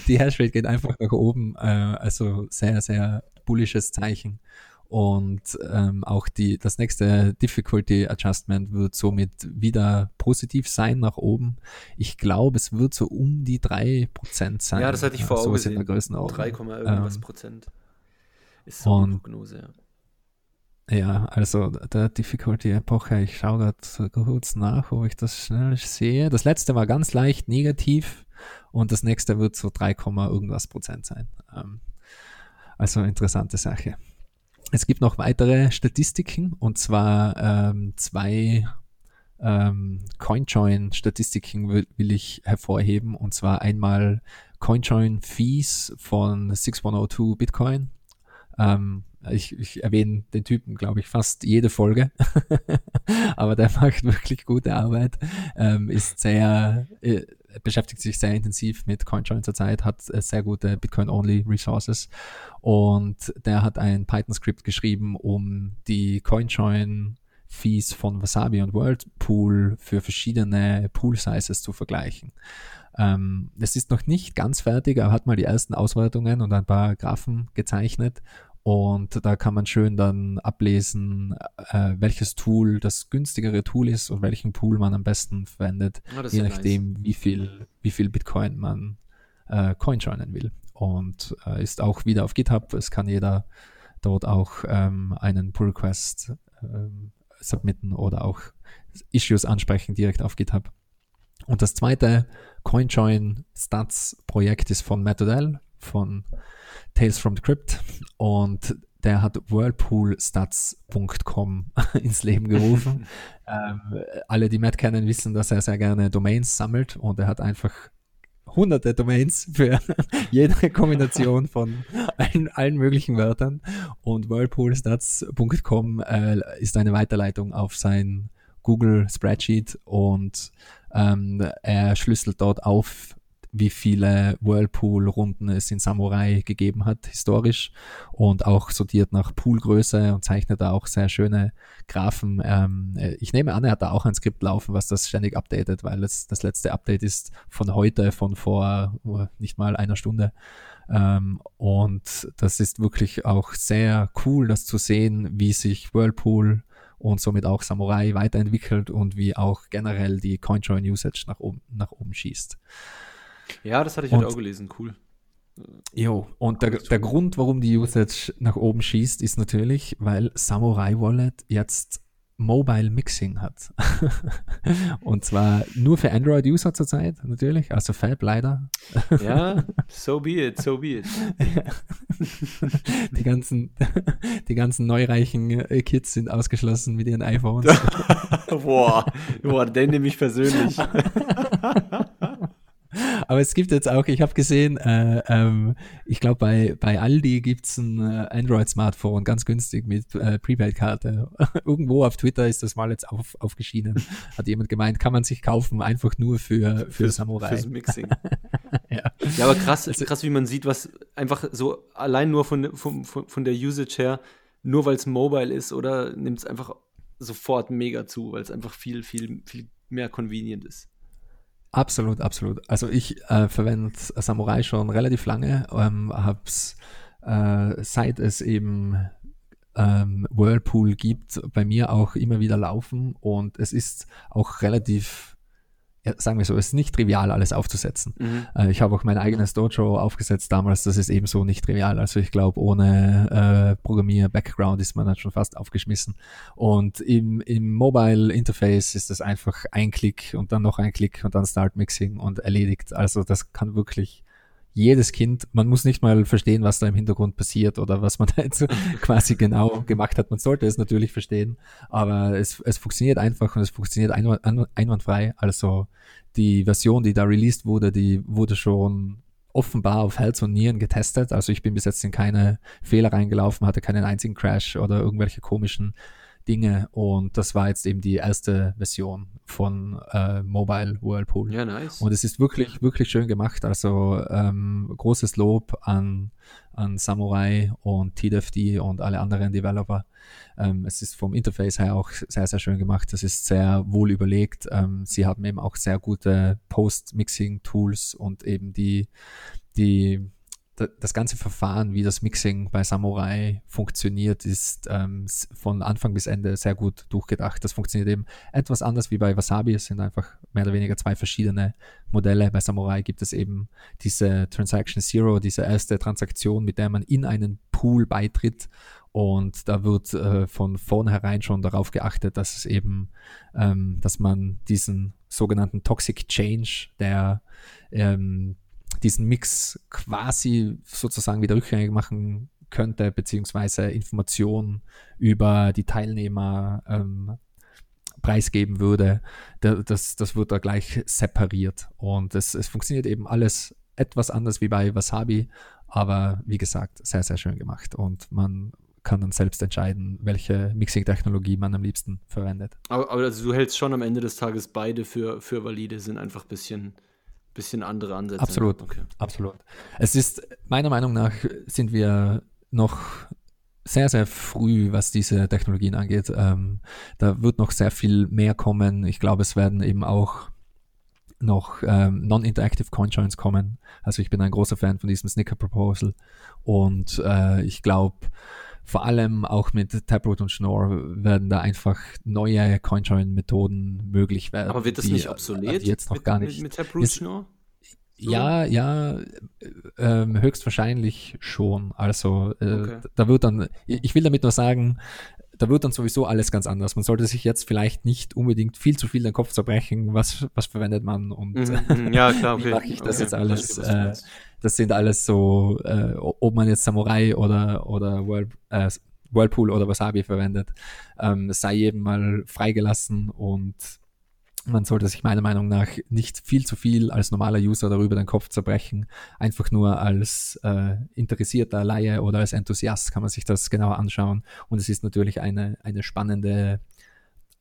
die Hashrate geht einfach nach oben. Äh, also sehr, sehr bullisches Zeichen. Und ähm, auch die, das nächste Difficulty Adjustment wird somit wieder positiv sein nach oben. Ich glaube, es wird so um die 3% sein. Ja, das hatte ich vor Augen. Größenordnung. 3, irgendwas Ähm, Prozent. Ist so die und- Prognose, ja. Ja, also der Difficulty Epoche, ich schaue gerade kurz nach, ob ich das schnell sehe. Das letzte war ganz leicht negativ und das nächste wird so 3, irgendwas Prozent sein. Ähm, also interessante Sache. Es gibt noch weitere Statistiken und zwar ähm, zwei ähm, CoinJoin-Statistiken will, will ich hervorheben und zwar einmal CoinJoin-Fees von 6102 Bitcoin. Ähm, ich, ich erwähne den Typen, glaube ich, fast jede Folge. Aber der macht wirklich gute Arbeit, ähm, ist sehr, äh, beschäftigt sich sehr intensiv mit CoinJoin zurzeit, hat äh, sehr gute Bitcoin-only Resources und der hat ein Python-Skript geschrieben, um die CoinJoin Fees von Wasabi und Whirlpool für verschiedene Pool-Sizes zu vergleichen. Ähm, es ist noch nicht ganz fertig, er hat mal die ersten Auswertungen und ein paar Graphen gezeichnet und da kann man schön dann ablesen, äh, welches Tool das günstigere Tool ist und welchen Pool man am besten verwendet, ist je nachdem, wie viel, wie viel Bitcoin man äh, coinjoinen will. Und äh, ist auch wieder auf GitHub. Es kann jeder dort auch ähm, einen Pull Request ähm, submitten oder auch Issues ansprechen direkt auf GitHub. Und das zweite CoinJoin Stats Projekt ist von Matt Odell von Tales from the Crypt und der hat whirlpoolstats.com ins Leben gerufen. ähm, alle, die Matt kennen, wissen, dass er sehr gerne Domains sammelt und er hat einfach hunderte Domains für jede Kombination von allen, allen möglichen Wörtern und whirlpoolstats.com äh, ist eine Weiterleitung auf sein Google Spreadsheet und ähm, er schlüsselt dort auf, wie viele Whirlpool-Runden es in Samurai gegeben hat, historisch, und auch sortiert nach Poolgröße und zeichnet da auch sehr schöne Graphen. Ähm, äh, ich nehme an, er hat da auch ein Skript laufen, was das ständig updatet, weil es das letzte Update ist von heute, von vor uh, nicht mal einer Stunde. Ähm, und das ist wirklich auch sehr cool, das zu sehen, wie sich Whirlpool und somit auch Samurai weiterentwickelt und wie auch generell die CoinJoin Usage nach oben, nach oben schießt. Ja, das hatte ich heute Und- auch gelesen, cool. Jo, und der, der Grund, warum die Usage nach oben schießt, ist natürlich, weil Samurai Wallet jetzt Mobile Mixing hat. und zwar nur für Android-User zurzeit, natürlich, also Fab leider. Ja, so be it, so be it. Die ganzen, die ganzen neureichen äh, Kids sind ausgeschlossen mit ihren iPhones. boah, boah, den nehme ich persönlich. Aber es gibt jetzt auch, ich habe gesehen, äh, ähm, ich glaube bei, bei Aldi gibt's ein äh, Android-Smartphone ganz günstig mit äh, Prepaid-Karte. Irgendwo auf Twitter ist das mal jetzt auf, aufgeschieden. Hat jemand gemeint, kann man sich kaufen, einfach nur für, für Fürs- Samurai. Fürs Mixing. ja. Ja, aber krass, krass, wie man sieht, was einfach so allein nur von, von, von von der Usage her, nur weil es mobile ist, oder nimmt es einfach sofort mega zu, weil es einfach viel, viel, viel mehr convenient ist. Absolut, absolut. Also ich äh, verwende Samurai schon relativ lange, ähm, hab's äh, seit es eben ähm, Whirlpool gibt, bei mir auch immer wieder laufen und es ist auch relativ, sagen wir so, es ist nicht trivial, alles aufzusetzen. Mhm. Äh, ich habe auch mein eigenes Dojo aufgesetzt damals, das ist ebenso nicht trivial. Also ich glaube, ohne äh, Programmier-Background ist man dann schon fast aufgeschmissen. Und im, im Mobile-Interface ist das einfach ein Klick und dann noch ein Klick und dann Start Mixing und erledigt. Also das kann wirklich jedes Kind, man muss nicht mal verstehen, was da im Hintergrund passiert oder was man da jetzt quasi genau gemacht hat. Man sollte es natürlich verstehen, aber es, es funktioniert einfach und es funktioniert einwand, an- einwandfrei. Also die Version, die da released wurde, die wurde schon offenbar auf Herz und Nieren getestet. Also ich bin bis jetzt in keine Fehler reingelaufen, hatte keinen einzigen Crash oder irgendwelche komischen Dinge. Und das war jetzt eben die erste Version von äh, Mobile Whirlpool. Ja, nice. Und es ist wirklich, wirklich schön gemacht. Also ähm, großes Lob an, an Samurai und TDFD und alle anderen Developer. Ähm, es ist vom Interface her auch sehr, sehr schön gemacht. Es ist sehr wohl überlegt. Ähm, sie haben eben auch sehr gute Post-Mixing-Tools und eben die, die, das ganze Verfahren, wie das Mixing bei Samurai funktioniert, ist ähm, von Anfang bis Ende sehr gut durchgedacht. Das funktioniert eben etwas anders wie bei Wasabi. Es sind einfach mehr oder weniger zwei verschiedene Modelle. Bei Samurai gibt es eben diese Transaction Zero, diese erste Transaktion, mit der man in einen Pool beitritt. Und da wird äh, von vornherein schon darauf geachtet, dass es eben, ähm, dass man diesen sogenannten Toxic Change, der ähm, diesen Mix quasi sozusagen wieder rückgängig machen könnte, beziehungsweise Informationen über die Teilnehmer ähm, preisgeben würde, da, das, das wird da gleich separiert. Und es, es funktioniert eben alles etwas anders wie bei Wasabi, aber wie gesagt, sehr, sehr schön gemacht. Und man kann dann selbst entscheiden, welche Mixing-Technologie man am liebsten verwendet. Aber, aber also du hältst schon am Ende des Tages beide für, für valide, sind einfach ein bisschen, bisschen andere Ansätze. Absolut. Okay. Absolut. Es ist, meiner Meinung nach, sind wir noch sehr, sehr früh, was diese Technologien angeht. Ähm, da wird noch sehr viel mehr kommen. Ich glaube, es werden eben auch noch ähm, Non-Interactive Coinjoins kommen. Also ich bin ein großer Fan von diesem Snicker Proposal und äh, ich glaube, vor allem auch mit Taproot und Schnorr werden da einfach neue Coinjoin-Methoden möglich werden. Aber wird das nicht obsolet? jetzt noch mit, gar nicht. Mit, mit Taproot Schnorr? Ja, ja, äh, höchstwahrscheinlich schon. Also äh, Okay. da wird dann, ich will damit nur sagen, da wird dann sowieso alles ganz anders. Man sollte sich jetzt vielleicht nicht unbedingt viel zu viel den Kopf zerbrechen, was, was verwendet man und Mhm, mhm, ja, klar, okay. wie mache ich das Okay, jetzt alles? Äh. Das sind alles so, äh, ob man jetzt Samurai oder, oder Whirl, äh, Whirlpool oder Wasabi verwendet, ähm, sei jedem mal freigelassen und man sollte sich meiner Meinung nach nicht viel zu viel als normaler User darüber den Kopf zerbrechen. Einfach nur als äh, interessierter Laie oder als Enthusiast kann man sich das genauer anschauen. Und es ist natürlich eine, eine spannende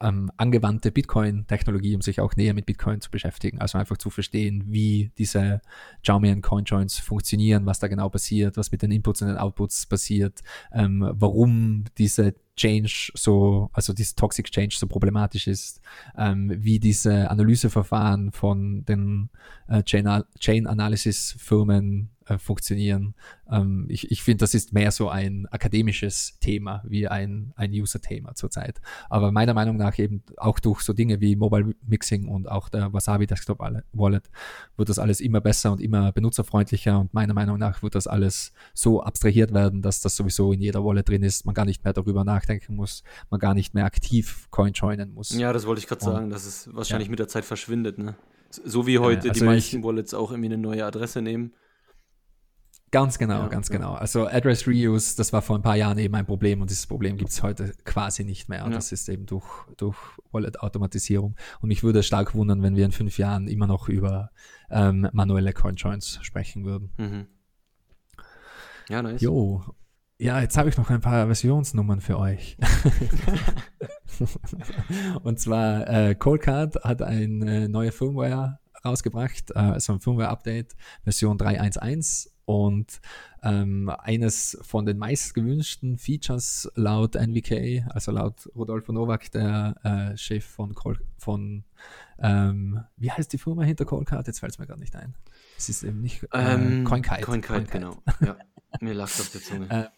ähm, angewandte Bitcoin-Technologie, um sich auch näher mit Bitcoin zu beschäftigen. Also einfach zu verstehen, wie diese Xiaomi und Coinjoins funktionieren, was da genau passiert, was mit den Inputs und den Outputs passiert, ähm, warum diese Change so, also dieses Toxic Change so problematisch ist, ähm, wie diese Analyseverfahren von den äh, Chain, Chain Analysis Firmen äh, funktionieren. Ähm, ich ich finde, das ist mehr so ein akademisches Thema wie ein, ein User-Thema zurzeit. Aber meiner Meinung nach eben auch durch so Dinge wie Mobile Mixing und auch der Wasabi Desktop Wallet wird das alles immer besser und immer benutzerfreundlicher und meiner Meinung nach wird das alles so abstrahiert werden, dass das sowieso in jeder Wallet drin ist, man gar nicht mehr darüber nachdenken muss, man gar nicht mehr aktiv Coin joinen muss. Ja, das wollte ich gerade sagen, dass es wahrscheinlich Ja. mit der Zeit verschwindet, ne? So wie heute also die meisten Wallets auch irgendwie eine neue Adresse nehmen. Ganz genau, Ja, ganz ja. genau. Also Address Reuse, das war vor ein paar Jahren eben ein Problem und dieses Problem gibt es heute quasi nicht mehr. Ja. Das ist eben durch, durch Wallet-Automatisierung. Und mich würde stark wundern, wenn wir in fünf Jahren immer noch über ähm, manuelle Coin-Joins sprechen würden. Mhm. Ja, nice. Jo. Ja, jetzt habe ich noch ein paar Versionsnummern für euch. und zwar äh, Coldcard hat eine neue Firmware rausgebracht, äh, also ein Firmware-Update, Version 3.1.1 und ähm, eines von den meist gewünschten Features laut NVK, also laut Rodolfo Novak, der äh, Chef von, Col von ähm, wie heißt die Firma hinter Coldcard? Jetzt fällt es mir gerade nicht ein. Es ist eben nicht äh, Ähm, CoinKite. CoinKite, genau. Ja, mir lag auf der Zunge. Äh,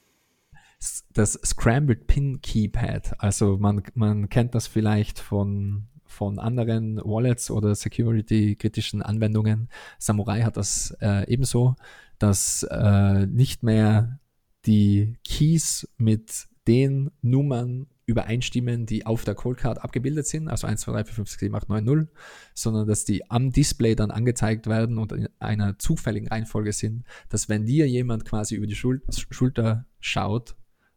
das Scrambled Pin Keypad. Also man, man kennt das vielleicht von, von anderen Wallets oder security-kritischen Anwendungen. Samurai hat das äh, ebenso, dass äh, nicht mehr die Keys mit den Nummern übereinstimmen, die auf der Coldcard abgebildet sind, also 1, 2, 3, 4, 5, 6, 7, 8, 9, 0, sondern dass die am Display dann angezeigt werden und in einer zufälligen Reihenfolge sind, dass wenn dir jemand quasi über die Schul Schulter schaut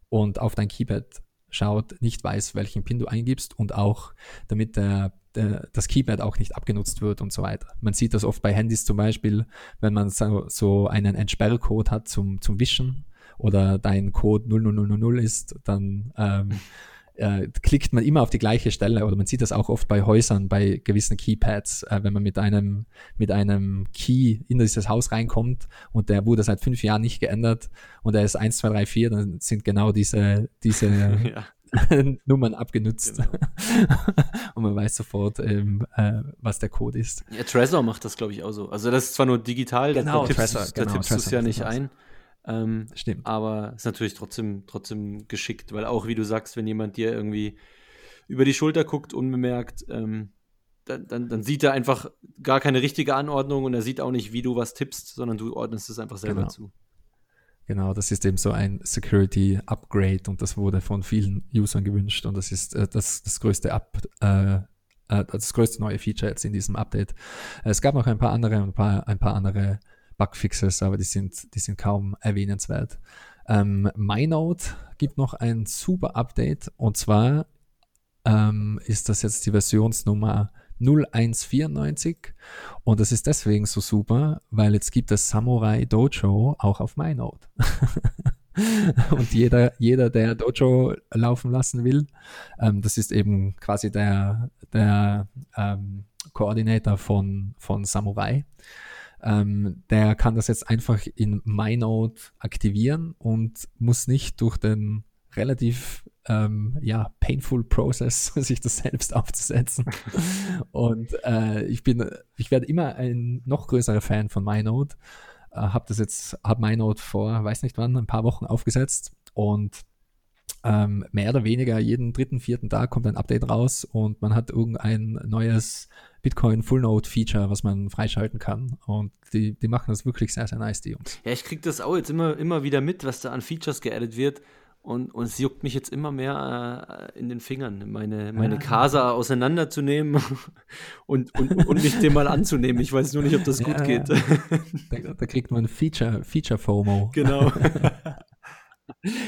und auf dein Keypad schaut, nicht weiß, welchen PIN du eingibst und auch damit der, der, das Keypad auch nicht abgenutzt wird und so weiter. Man sieht das oft bei Handys zum Beispiel, wenn man so, so einen Entsperrcode hat zum, zum Wischen oder dein Code 00000 ist, dann ähm, äh, klickt man immer auf die gleiche Stelle oder man sieht das auch oft bei Häusern, bei gewissen Keypads, äh, wenn man mit einem, mit einem Key in dieses Haus reinkommt und der wurde seit fünf Jahren nicht geändert und er ist 1, 2, 3, 4, dann sind genau diese, diese ja, Nummern abgenutzt Genau. und man weiß sofort, ähm, äh, was der Code ist. ja, Trezor macht das, glaube ich, auch so. Also das ist zwar nur digital, Genau, da tippst, Trezor, du's- da genau, tippst du es Trezor ja nicht das. Ähm, Stimmt. aber ist natürlich trotzdem, trotzdem geschickt, weil auch, wie du sagst, wenn jemand dir irgendwie über die Schulter guckt, unbemerkt, ähm, dann, dann, dann sieht er einfach gar keine richtige Anordnung und er sieht auch nicht, wie du was tippst, sondern du ordnest es einfach selber Genau. zu. Genau, das ist eben so ein Security Upgrade und das wurde von vielen Usern gewünscht und das ist äh, das, das größte Up, äh, äh, das größte neue Feature jetzt in diesem Update. Es gab noch ein paar andere, ein paar, ein paar andere Bugfixes, aber die sind, die sind kaum erwähnenswert. Ähm, MyNote gibt noch ein super Update und zwar ähm, ist das jetzt die Versionsnummer 0194 und das ist deswegen so super, weil jetzt gibt es Samurai Dojo auch auf MyNote. und jeder, jeder, der Dojo laufen lassen will, ähm, das ist eben quasi der, der ähm, Koordinator von, von Samurai. Ähm, der kann das jetzt einfach in MyNote aktivieren und muss nicht durch den relativ ähm, ja, painful Process, sich das selbst aufzusetzen. und äh, ich bin, ich werde immer ein noch größerer Fan von MyNote. Äh, habe das jetzt, habe MyNote vor, weiß nicht wann, ein paar Wochen aufgesetzt und ähm, mehr oder weniger jeden dritten, vierten Tag kommt ein Update raus und man hat irgendein neues Bitcoin Full Node Feature, was man freischalten kann. Und die, die machen das wirklich sehr, sehr nice, die Jungs. Ja, ich krieg das auch jetzt immer, immer wieder mit, was da an Features geaddet wird. Und, und es juckt mich jetzt immer mehr äh, in den Fingern, meine, meine Ah. Casa auseinanderzunehmen und, und, und mich dem mal anzunehmen. Ich weiß nur nicht, ob das gut Ja, geht. Da, da kriegt man Feature, Feature FOMO. genau.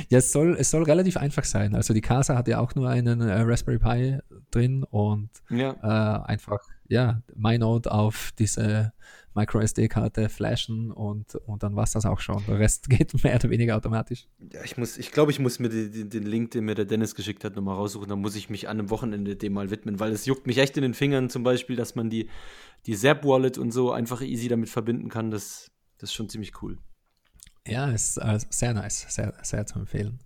Ja, es soll, es soll relativ einfach sein. Also die Casa hat ja auch nur einen äh, Raspberry Pi drin und Ja. äh, einfach, ja, MyNote auf diese Micro-SD-Karte flashen und, und dann war es das auch schon. Der Rest geht mehr oder weniger automatisch. ja, ich muss, ich glaube, ich muss mir die, die, den Link, den mir der Dennis geschickt hat, nochmal raussuchen. Dann muss ich mich an einem Wochenende dem mal widmen, weil es juckt mich echt in den Fingern zum Beispiel, dass man die, die Zap-Wallet und so einfach easy damit verbinden kann. Das, das ist schon ziemlich cool. Ja, ist äh, sehr nice, sehr, sehr zu empfehlen.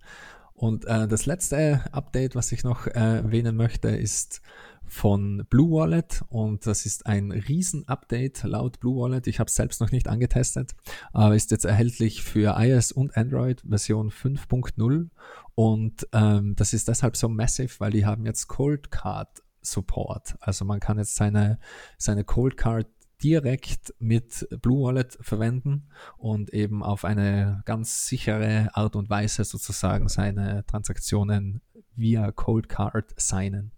Und äh, das letzte Update, was ich noch äh, erwähnen möchte, ist von Blue Wallet und das ist ein Riesen-Update laut Blue Wallet. Ich habe es selbst noch nicht angetestet, aber ist jetzt erhältlich für iOS und Android Version 5.0 und ähm, das ist deshalb so massive, weil die haben jetzt Cold Card Support. Also man kann jetzt seine, seine Cold Card direkt mit Blue Wallet verwenden und eben auf eine ganz sichere Art und Weise sozusagen seine Transaktionen via Cold Card signen.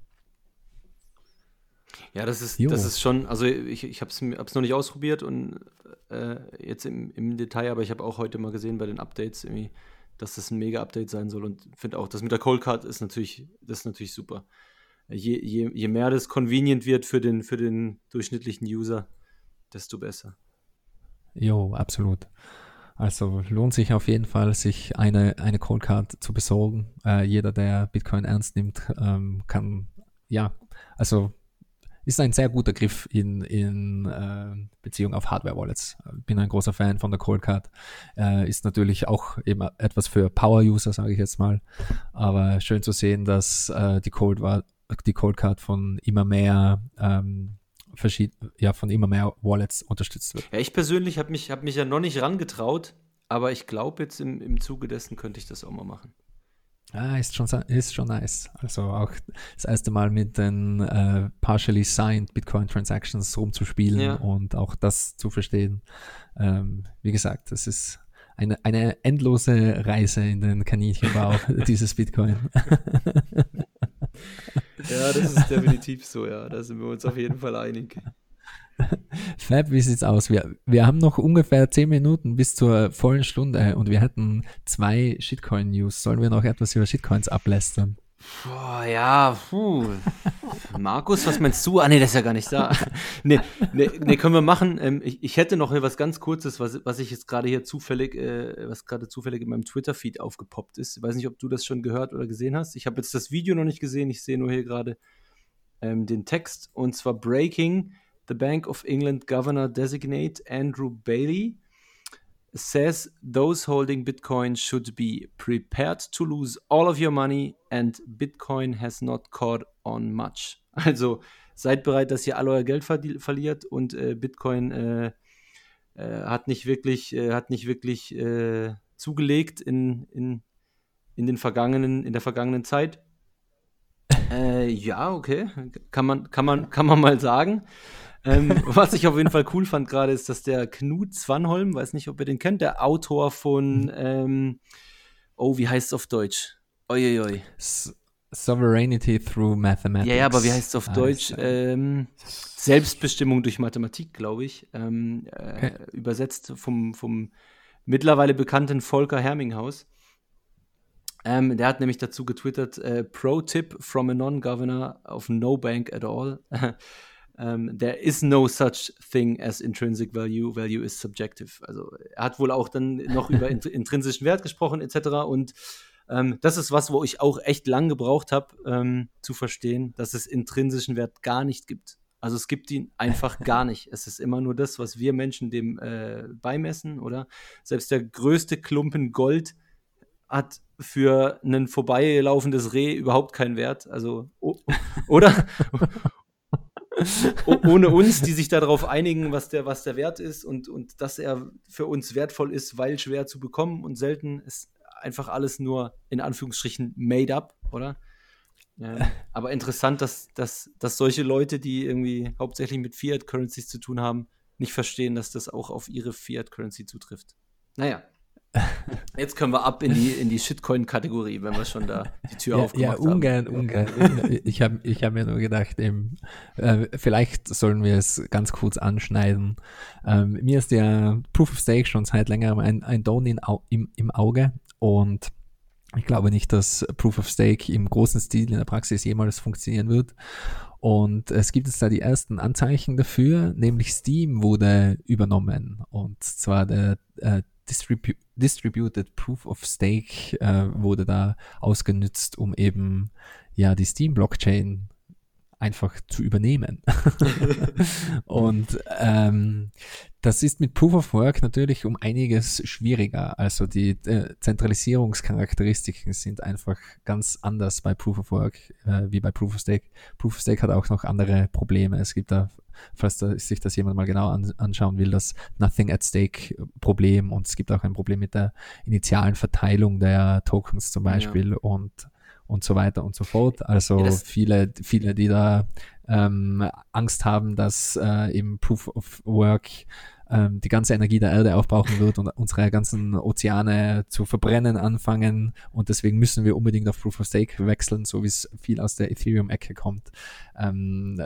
Ja, das ist, Jo. das ist schon, also ich, ich habe es noch nicht ausprobiert und äh, jetzt im, im Detail, aber ich habe auch heute mal gesehen bei den Updates irgendwie, dass das ein Mega-Update sein soll und finde auch, das mit der Cold Card ist natürlich, das ist natürlich super. Je, je, je mehr das convenient wird für den, für den durchschnittlichen User, desto besser. Jo, absolut. Also lohnt sich auf jeden Fall, sich eine, eine Cold Card zu besorgen. Äh, jeder, der Bitcoin ernst nimmt, ähm, kann, ja, also ist ein sehr guter Griff in, in äh, Beziehung auf Hardware-Wallets. Bin ein großer Fan von der Cold Card. Äh, ist natürlich auch eben etwas für Power-User, sage ich jetzt mal. Aber schön zu sehen, dass äh, die Cold war, die Cold Card von immer mehr ähm, verschied ja, von immer mehr Wallets unterstützt wird. Ja, ich persönlich habe mich, hab mich ja noch nicht rangetraut, aber ich glaube, jetzt im, im Zuge dessen könnte ich das auch mal machen. Ah, ist schon, ist schon nice. Also auch das erste Mal mit den äh, partially signed Bitcoin Transactions rumzuspielen ja. und auch das zu verstehen. Ähm, wie gesagt, das ist eine, eine endlose Reise in den Kaninchenbau dieses Bitcoin. Ja, das ist definitiv so, ja. Da sind wir uns auf jeden Fall einig. Fab, wie sieht's aus? Wir, wir haben noch ungefähr zehn Minuten bis zur vollen Stunde und wir hätten zwei Shitcoin-News. Sollen wir noch etwas über Shitcoins ablästern? Boah, ja, puh. Markus, was meinst du? Ah, nee, das ist ja gar nicht da. nee, nee, nee können wir machen. Ähm, ich, ich, hätte noch was ganz Kurzes, was, was ich jetzt gerade hier zufällig, äh, was gerade zufällig in meinem Twitter-Feed aufgepoppt ist. Ich weiß nicht, ob du das schon gehört oder gesehen hast. Ich habe jetzt das Video noch nicht gesehen. Ich sehe nur hier gerade ähm, den Text. Und zwar Breaking, the Bank of England Governor Designate Andrew Bailey says those holding Bitcoin should be prepared to lose all of your money and Bitcoin has not caught on much. Also seid bereit, dass ihr all euer Geld ver verliert und äh, Bitcoin äh, äh, hat nicht wirklich, äh, hat nicht wirklich äh, zugelegt in, in, in, den vergangenen, in der vergangenen Zeit. Äh, ja, okay, kann man, kann, man, kann man mal sagen ähm, was ich auf jeden Fall cool fand gerade, ist, dass der Knut Zwanholm, weiß nicht, ob ihr den kennt, der Autor von, ähm, oh, wie heißt es auf Deutsch? Uiuiui. Sovereignty through Mathematics. Ja, ja, aber wie heißt es auf ah, Deutsch? Ähm, Selbstbestimmung durch Mathematik, glaube ich. Ähm, äh, okay. Übersetzt vom, vom mittlerweile bekannten Volker Herminghaus. Ähm, der hat nämlich dazu getwittert: äh, Pro-Tip from a non-governor of no bank at all. um, ähm, there is no such thing as intrinsic value. Value is subjective. Also er hat wohl auch dann noch über int intrinsischen Wert gesprochen etc. Und ähm, das ist was, wo ich auch echt lang gebraucht habe, ähm, zu verstehen, dass es intrinsischen Wert gar nicht gibt. Also es gibt ihn einfach gar nicht. Es ist immer nur das, was wir Menschen dem äh, beimessen, oder? Selbst der größte Klumpen Gold hat für ein vorbeilaufendes Reh überhaupt keinen Wert. Also, oder? ohne uns, die sich darauf einigen, was der, was der Wert ist und, und dass er für uns wertvoll ist, weil schwer zu bekommen und selten ist einfach alles nur in Anführungsstrichen made up, oder? Ähm, aber interessant, dass, dass, dass solche Leute, die irgendwie hauptsächlich mit Fiat Currencies zu tun haben, nicht verstehen, dass das auch auf ihre Fiat Currency zutrifft. Naja. Jetzt können wir ab in die, in die Shitcoin-Kategorie, wenn wir schon da die Tür ja, aufgemacht ja, ungern, haben. Ungern, ungern. Ich habe ich hab mir nur gedacht, eben, äh, vielleicht sollen wir es ganz kurz anschneiden. Ähm, mir ist der Proof of Stake schon seit längerem ein, ein Don in, im, im Auge und ich glaube nicht, dass Proof of Stake im großen Stil in der Praxis jemals funktionieren wird. Und es gibt jetzt da die ersten Anzeichen dafür, nämlich Steam wurde übernommen. Und zwar der äh, Distribu Distributed Proof of Stake äh, wurde da ausgenutzt, um eben ja die Steam Blockchain einfach zu übernehmen. und ähm, das ist mit Proof of Work natürlich um einiges schwieriger. Also die äh, Zentralisierungscharakteristiken sind einfach ganz anders bei Proof of Work äh, wie bei Proof of Stake. Proof of Stake hat auch noch andere Probleme. Es gibt da, falls da, sich das jemand mal genau an, anschauen will, das Nothing at Stake Problem und es gibt auch ein Problem mit der initialen Verteilung der Tokens zum Beispiel ja. und und so weiter und so fort. Also ja, viele, viele, die da ähm, Angst haben, dass äh, eben Proof of Work ähm, die ganze Energie der Erde aufbrauchen wird und unsere ganzen Ozeane zu verbrennen anfangen und deswegen müssen wir unbedingt auf Proof of Stake wechseln, so wie es viel aus der Ethereum-Ecke kommt. Ähm,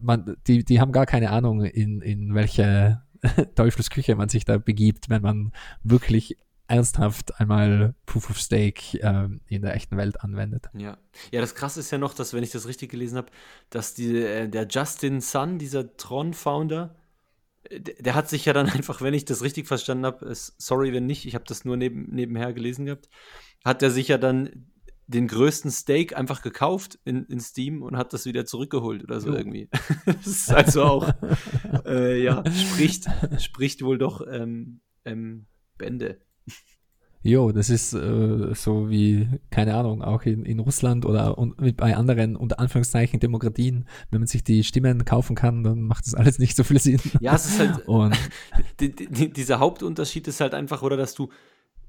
man, die, die haben gar keine Ahnung, in, in welche Teufelsküche man sich da begibt, wenn man wirklich ernsthaft einmal Proof of Stake äh, in der echten Welt anwendet. Ja. ja, das Krasse ist ja noch, dass, wenn ich das richtig gelesen habe, dass die, äh, der Justin Sun, dieser Tron-Founder, der, hat sich ja dann einfach, wenn ich das richtig verstanden habe, sorry, wenn nicht, ich habe das nur neben, nebenher gelesen gehabt, hat er sich ja dann den größten Stake einfach gekauft in, in Steam und hat das wieder zurückgeholt oder so jo. irgendwie. das ist also auch, äh, ja, spricht, spricht wohl doch ähm, ähm, Bände. Jo, das ist äh, so wie, keine Ahnung, auch in, in Russland oder und bei anderen unter Anführungszeichen Demokratien, wenn man sich die Stimmen kaufen kann, dann macht das alles nicht so viel Sinn. Ja, es ist halt, und die, die, dieser Hauptunterschied ist halt einfach, oder, dass du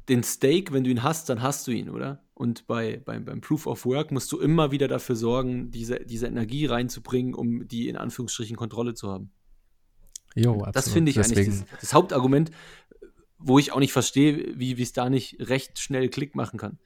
den Stake, wenn du ihn hast, dann hast du ihn, oder? Und bei, beim, beim Proof of Work musst du immer wieder dafür sorgen, diese, diese Energie reinzubringen, um die in Anführungsstrichen Kontrolle zu haben. Jo, absolut. Das finde ich Deswegen. eigentlich das, das Hauptargument, wo ich auch nicht verstehe, wie es da nicht recht schnell Klick machen kann.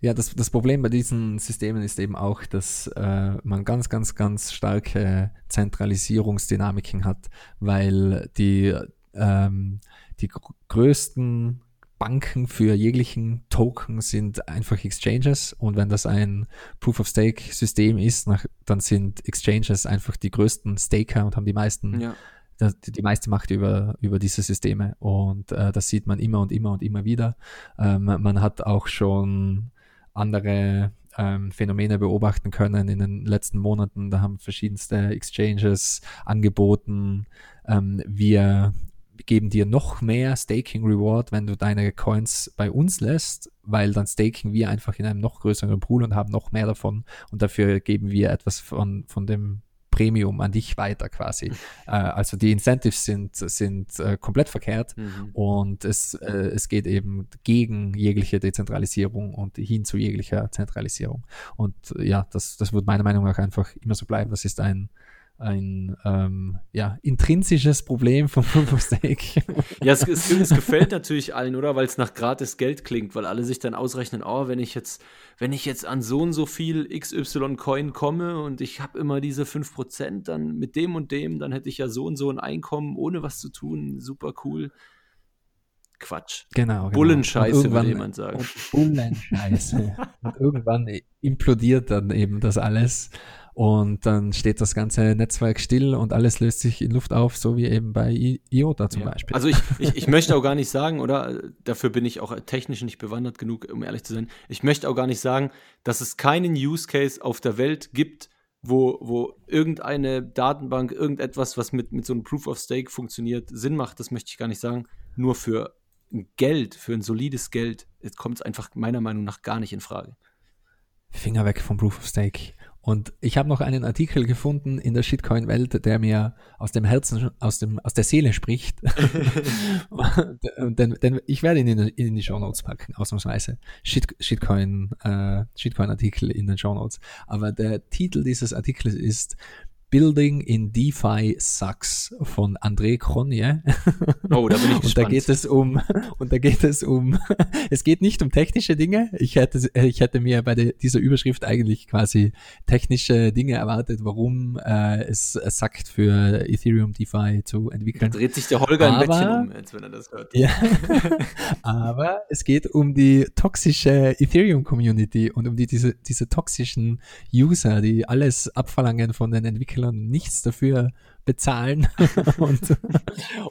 Ja, das, das Problem bei diesen Systemen ist eben auch, dass äh, man ganz, ganz, ganz starke Zentralisierungsdynamiken hat, weil die, ähm, die größten Banken für jeglichen Token sind einfach Exchanges und wenn das ein Proof of Stake System ist, nach, dann sind Exchanges einfach die größten Staker und haben die meisten ja die, die meiste Macht über, über diese Systeme. Und äh, das sieht man immer und immer und immer wieder. Ähm, man hat auch schon andere ähm, Phänomene beobachten können in den letzten Monaten. Da haben verschiedenste Exchanges angeboten, ähm, wir geben dir noch mehr Staking Reward, wenn du deine Coins bei uns lässt, weil dann staken wir einfach in einem noch größeren Pool und haben noch mehr davon und dafür geben wir etwas von, von dem Premium an dich weiter quasi. äh, also die Incentives sind, sind äh, komplett verkehrt mhm. und es, äh, es geht eben gegen jegliche Dezentralisierung und hin zu jeglicher Zentralisierung. Und ja, das, das wird meiner Meinung nach einfach immer so bleiben. Das ist ein ein ähm, ja, intrinsisches Problem von Proof of Stake. ja, es, es, es, gefällt natürlich allen, oder? Weil es nach gratis Geld klingt, weil alle sich dann ausrechnen, oh, wenn ich jetzt, wenn ich jetzt an so und so viel XY-Coin komme und ich habe immer diese 5%, dann mit dem und dem, dann hätte ich ja so und so ein Einkommen, ohne was zu tun. Super cool. Quatsch. Genau. genau. Bullenscheiße, würde jemand sagen. Bullenscheiße. und irgendwann implodiert dann eben das alles. Und dann steht das ganze Netzwerk still und alles löst sich in Luft auf, so wie eben bei IOTA zum ja. Beispiel. Also ich, ich, ich möchte auch gar nicht sagen, oder dafür bin ich auch technisch nicht bewandert genug, um ehrlich zu sein, ich möchte auch gar nicht sagen, dass es keinen Use Case auf der Welt gibt, wo, wo irgendeine Datenbank, irgendetwas, was mit, mit so einem Proof of Stake funktioniert, Sinn macht. Das möchte ich gar nicht sagen. Nur für Geld, für ein solides Geld, kommt es einfach meiner Meinung nach gar nicht in Frage. Finger weg vom Proof of Stake. Und ich habe noch einen Artikel gefunden in der Shitcoin-Welt, der mir aus dem Herzen, aus, dem, aus der Seele spricht. denn, denn ich werde ihn in, in die Show Notes packen, ausnahmsweise. Shit, Shitcoin, äh, Shitcoin-Artikel in den Show Notes. Aber der Titel dieses Artikels ist Building in DeFi Sucks von André Cronje. Oh, da bin ich gespannt. Und da geht es um, und da geht es um, es geht nicht um technische Dinge. Ich hätte, ich hätte mir bei dieser Überschrift eigentlich quasi technische Dinge erwartet, warum äh, es, es sackt für Ethereum DeFi zu entwickeln. Da dreht sich der Holger aber, ein Bettchen um, als wenn er das hört. Ja, aber es geht um die toxische Ethereum Community und um die, diese, diese toxischen User, die alles abverlangen von den Entwicklern Entwicklern nichts dafür bezahlen. und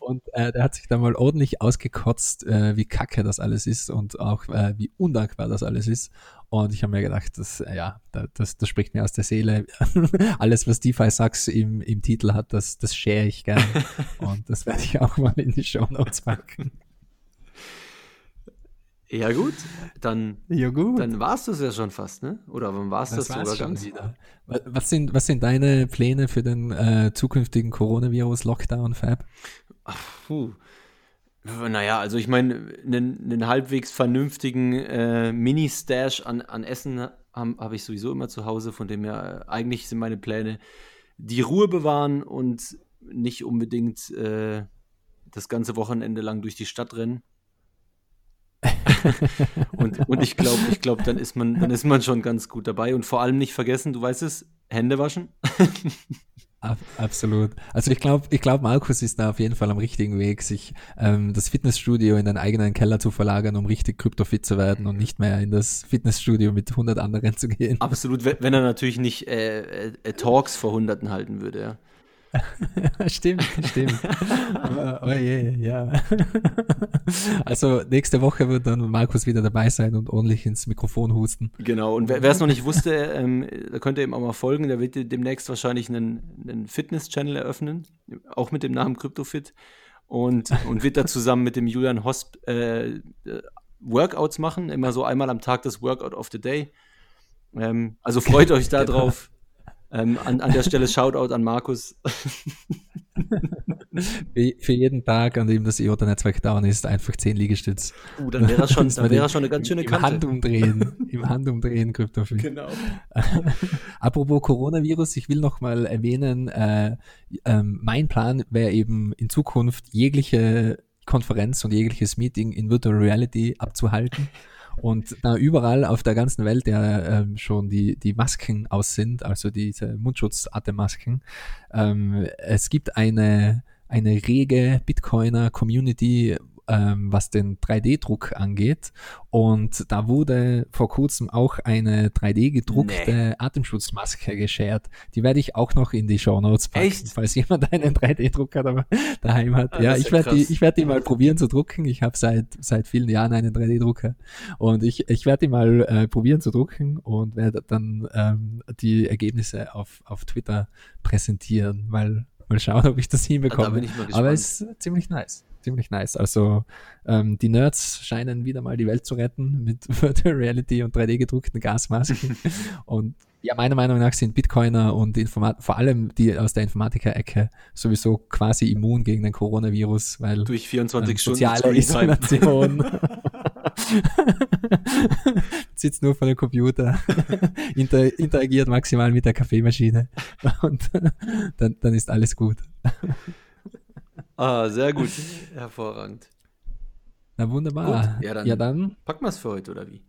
und äh, der hat sich da mal ordentlich ausgekotzt, äh, wie kacke das alles ist und auch äh, wie undankbar das alles ist. Und ich habe mir gedacht, das, ja, das, das spricht mir aus der Seele. alles, was DeFi Sucks im, im Titel hat, das, das share ich gern. und das werde ich auch mal in die Show Notes packen. Ja gut, dann, ja, gut. dann war es das ja schon fast, ne? Oder wann war es das, das sogar ganz? Wieder. Was sind, was sind deine Pläne für den äh, zukünftigen Coronavirus-Lockdown, Fab? Ach, puh. Naja, also ich meine, einen, einen halbwegs vernünftigen äh, Mini-Stash an, an Essen habe hab ich sowieso immer zu Hause, von dem her äh, eigentlich sind meine Pläne die Ruhe bewahren und nicht unbedingt äh, das ganze Wochenende lang durch die Stadt rennen. und, und ich glaube, ich glaube, dann ist man, dann ist man schon ganz gut dabei. Und vor allem nicht vergessen, du weißt es, Hände waschen. Ab, absolut. Also ich glaube, ich glaube, Markus ist da auf jeden Fall am richtigen Weg, sich ähm, das Fitnessstudio in einen eigenen Keller zu verlagern, um richtig kryptofit zu werden und nicht mehr in das Fitnessstudio mit 100 anderen zu gehen. Absolut, wenn er natürlich nicht äh, äh, Talks vor Hunderten halten würde, ja. stimmt, stimmt. oh je, ja. also nächste Woche wird dann Markus wieder dabei sein und ordentlich ins Mikrofon husten. Genau, und wer es noch nicht wusste, ähm, da könnt ihr ihm auch mal folgen. Der wird demnächst wahrscheinlich einen, einen Fitness-Channel eröffnen, auch mit dem Namen CryptoFit. Und, und wird da zusammen mit dem Julian Hosp äh, Workouts machen, immer so einmal am Tag das Workout of the Day. Ähm, also freut euch darauf. Ähm, an, an der Stelle Shoutout an Markus. Für jeden Tag, an dem das IOTA-Netzwerk down ist, einfach 10 Liegestütz. Uh, dann wäre das schon, dann wäre schon eine ganz schöne Im Kante. Handumdrehen, im Handumdrehen Kryptofit. Genau. Apropos Coronavirus, ich will noch mal erwähnen, äh, ähm, mein Plan wäre eben in Zukunft jegliche Konferenz und jegliches Meeting in Virtual Reality abzuhalten. Und da überall auf der ganzen Welt ja ähm, schon die, die Masken aus sind, also diese Mundschutz-Atemmasken, ähm, es gibt eine, eine rege Bitcoiner-Community, ähm, was den 3D-Druck angeht. Und da wurde vor kurzem auch eine 3D-gedruckte Nee. Atemschutzmaske geschert. Die werde ich auch noch in die Show Notes packen, Echt? falls jemand einen 3D-Drucker da, daheim hat. Ah, ja, ich werde die, ich werde die mal probieren zu drucken. Ich habe seit seit vielen Jahren einen 3D-Drucker und ich, ich werde die mal äh, probieren zu drucken und werde dann ähm, die Ergebnisse auf, auf Twitter präsentieren, mal, mal schauen, ob ich das hinbekomme. Da. Aber es ist ziemlich nice. Ziemlich nice. Also ähm, die Nerds scheinen wieder mal die Welt zu retten mit Virtual Reality und 3D-gedruckten Gasmasken. und ja, meiner Meinung nach sind Bitcoiner und Informat vor allem die aus der Informatiker-Ecke sowieso quasi immun gegen den Coronavirus, weil Durch 24 ähm, Stunden soziale Storytime. Isolation. Sitzt nur vor dem Computer, inter, interagiert maximal mit der Kaffeemaschine und dann, dann ist alles gut. Ah, sehr gut. Hervorragend. Na wunderbar. Gut, ja, dann- ja, dann Packen wir es für heute, oder wie?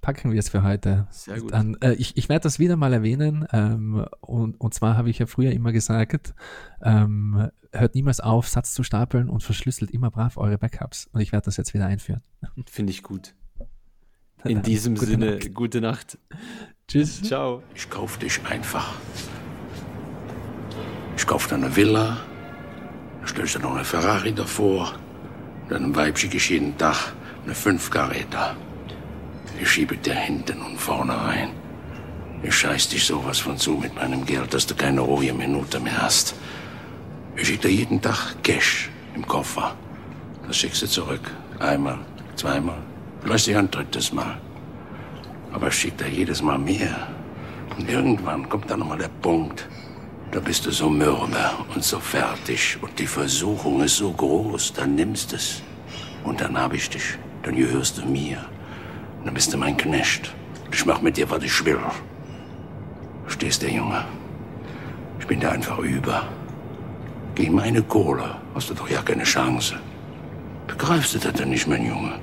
packen wir es für heute. Sehr gut. Dann, äh, ich ich werde das wieder mal erwähnen. Ähm, und, und zwar habe ich ja früher immer gesagt, ähm, hört niemals auf, Satz zu stapeln und verschlüsselt immer brav eure Backups. Und ich werde das jetzt wieder einführen. Finde ich gut. In diesem Gute Sinne, Nacht. gute Nacht. Tschüss. Ciao. Ich kauf dich einfach. Ich kauf dir eine Villa, stellst du noch eine Ferrari davor, dann ein Weib schicke ich jeden Tag eine Fünfkaräter. Ich schiebe dir hinten und vorne rein. Ich scheiß dich sowas von zu mit meinem Geld, dass du keine ruhige Minute mehr hast. Ich schick dir jeden Tag Cash im Koffer. Das schickst du zurück. Einmal, zweimal, vielleicht ein drittes Mal. Aber ich schick dir jedes Mal mehr. Und irgendwann kommt dann nochmal der Punkt, da bist du so mürbe und so fertig und die Versuchung ist so groß, dann nimmst es. Und dann hab ich dich, dann gehörst du mir. Und dann bist du mein Knecht. Ich mach mit dir, was ich will. Verstehst du, Junge? Ich bin dir einfach über. Gegen meine Kohle hast du doch ja keine Chance. Begreifst du das denn nicht, mein Junge?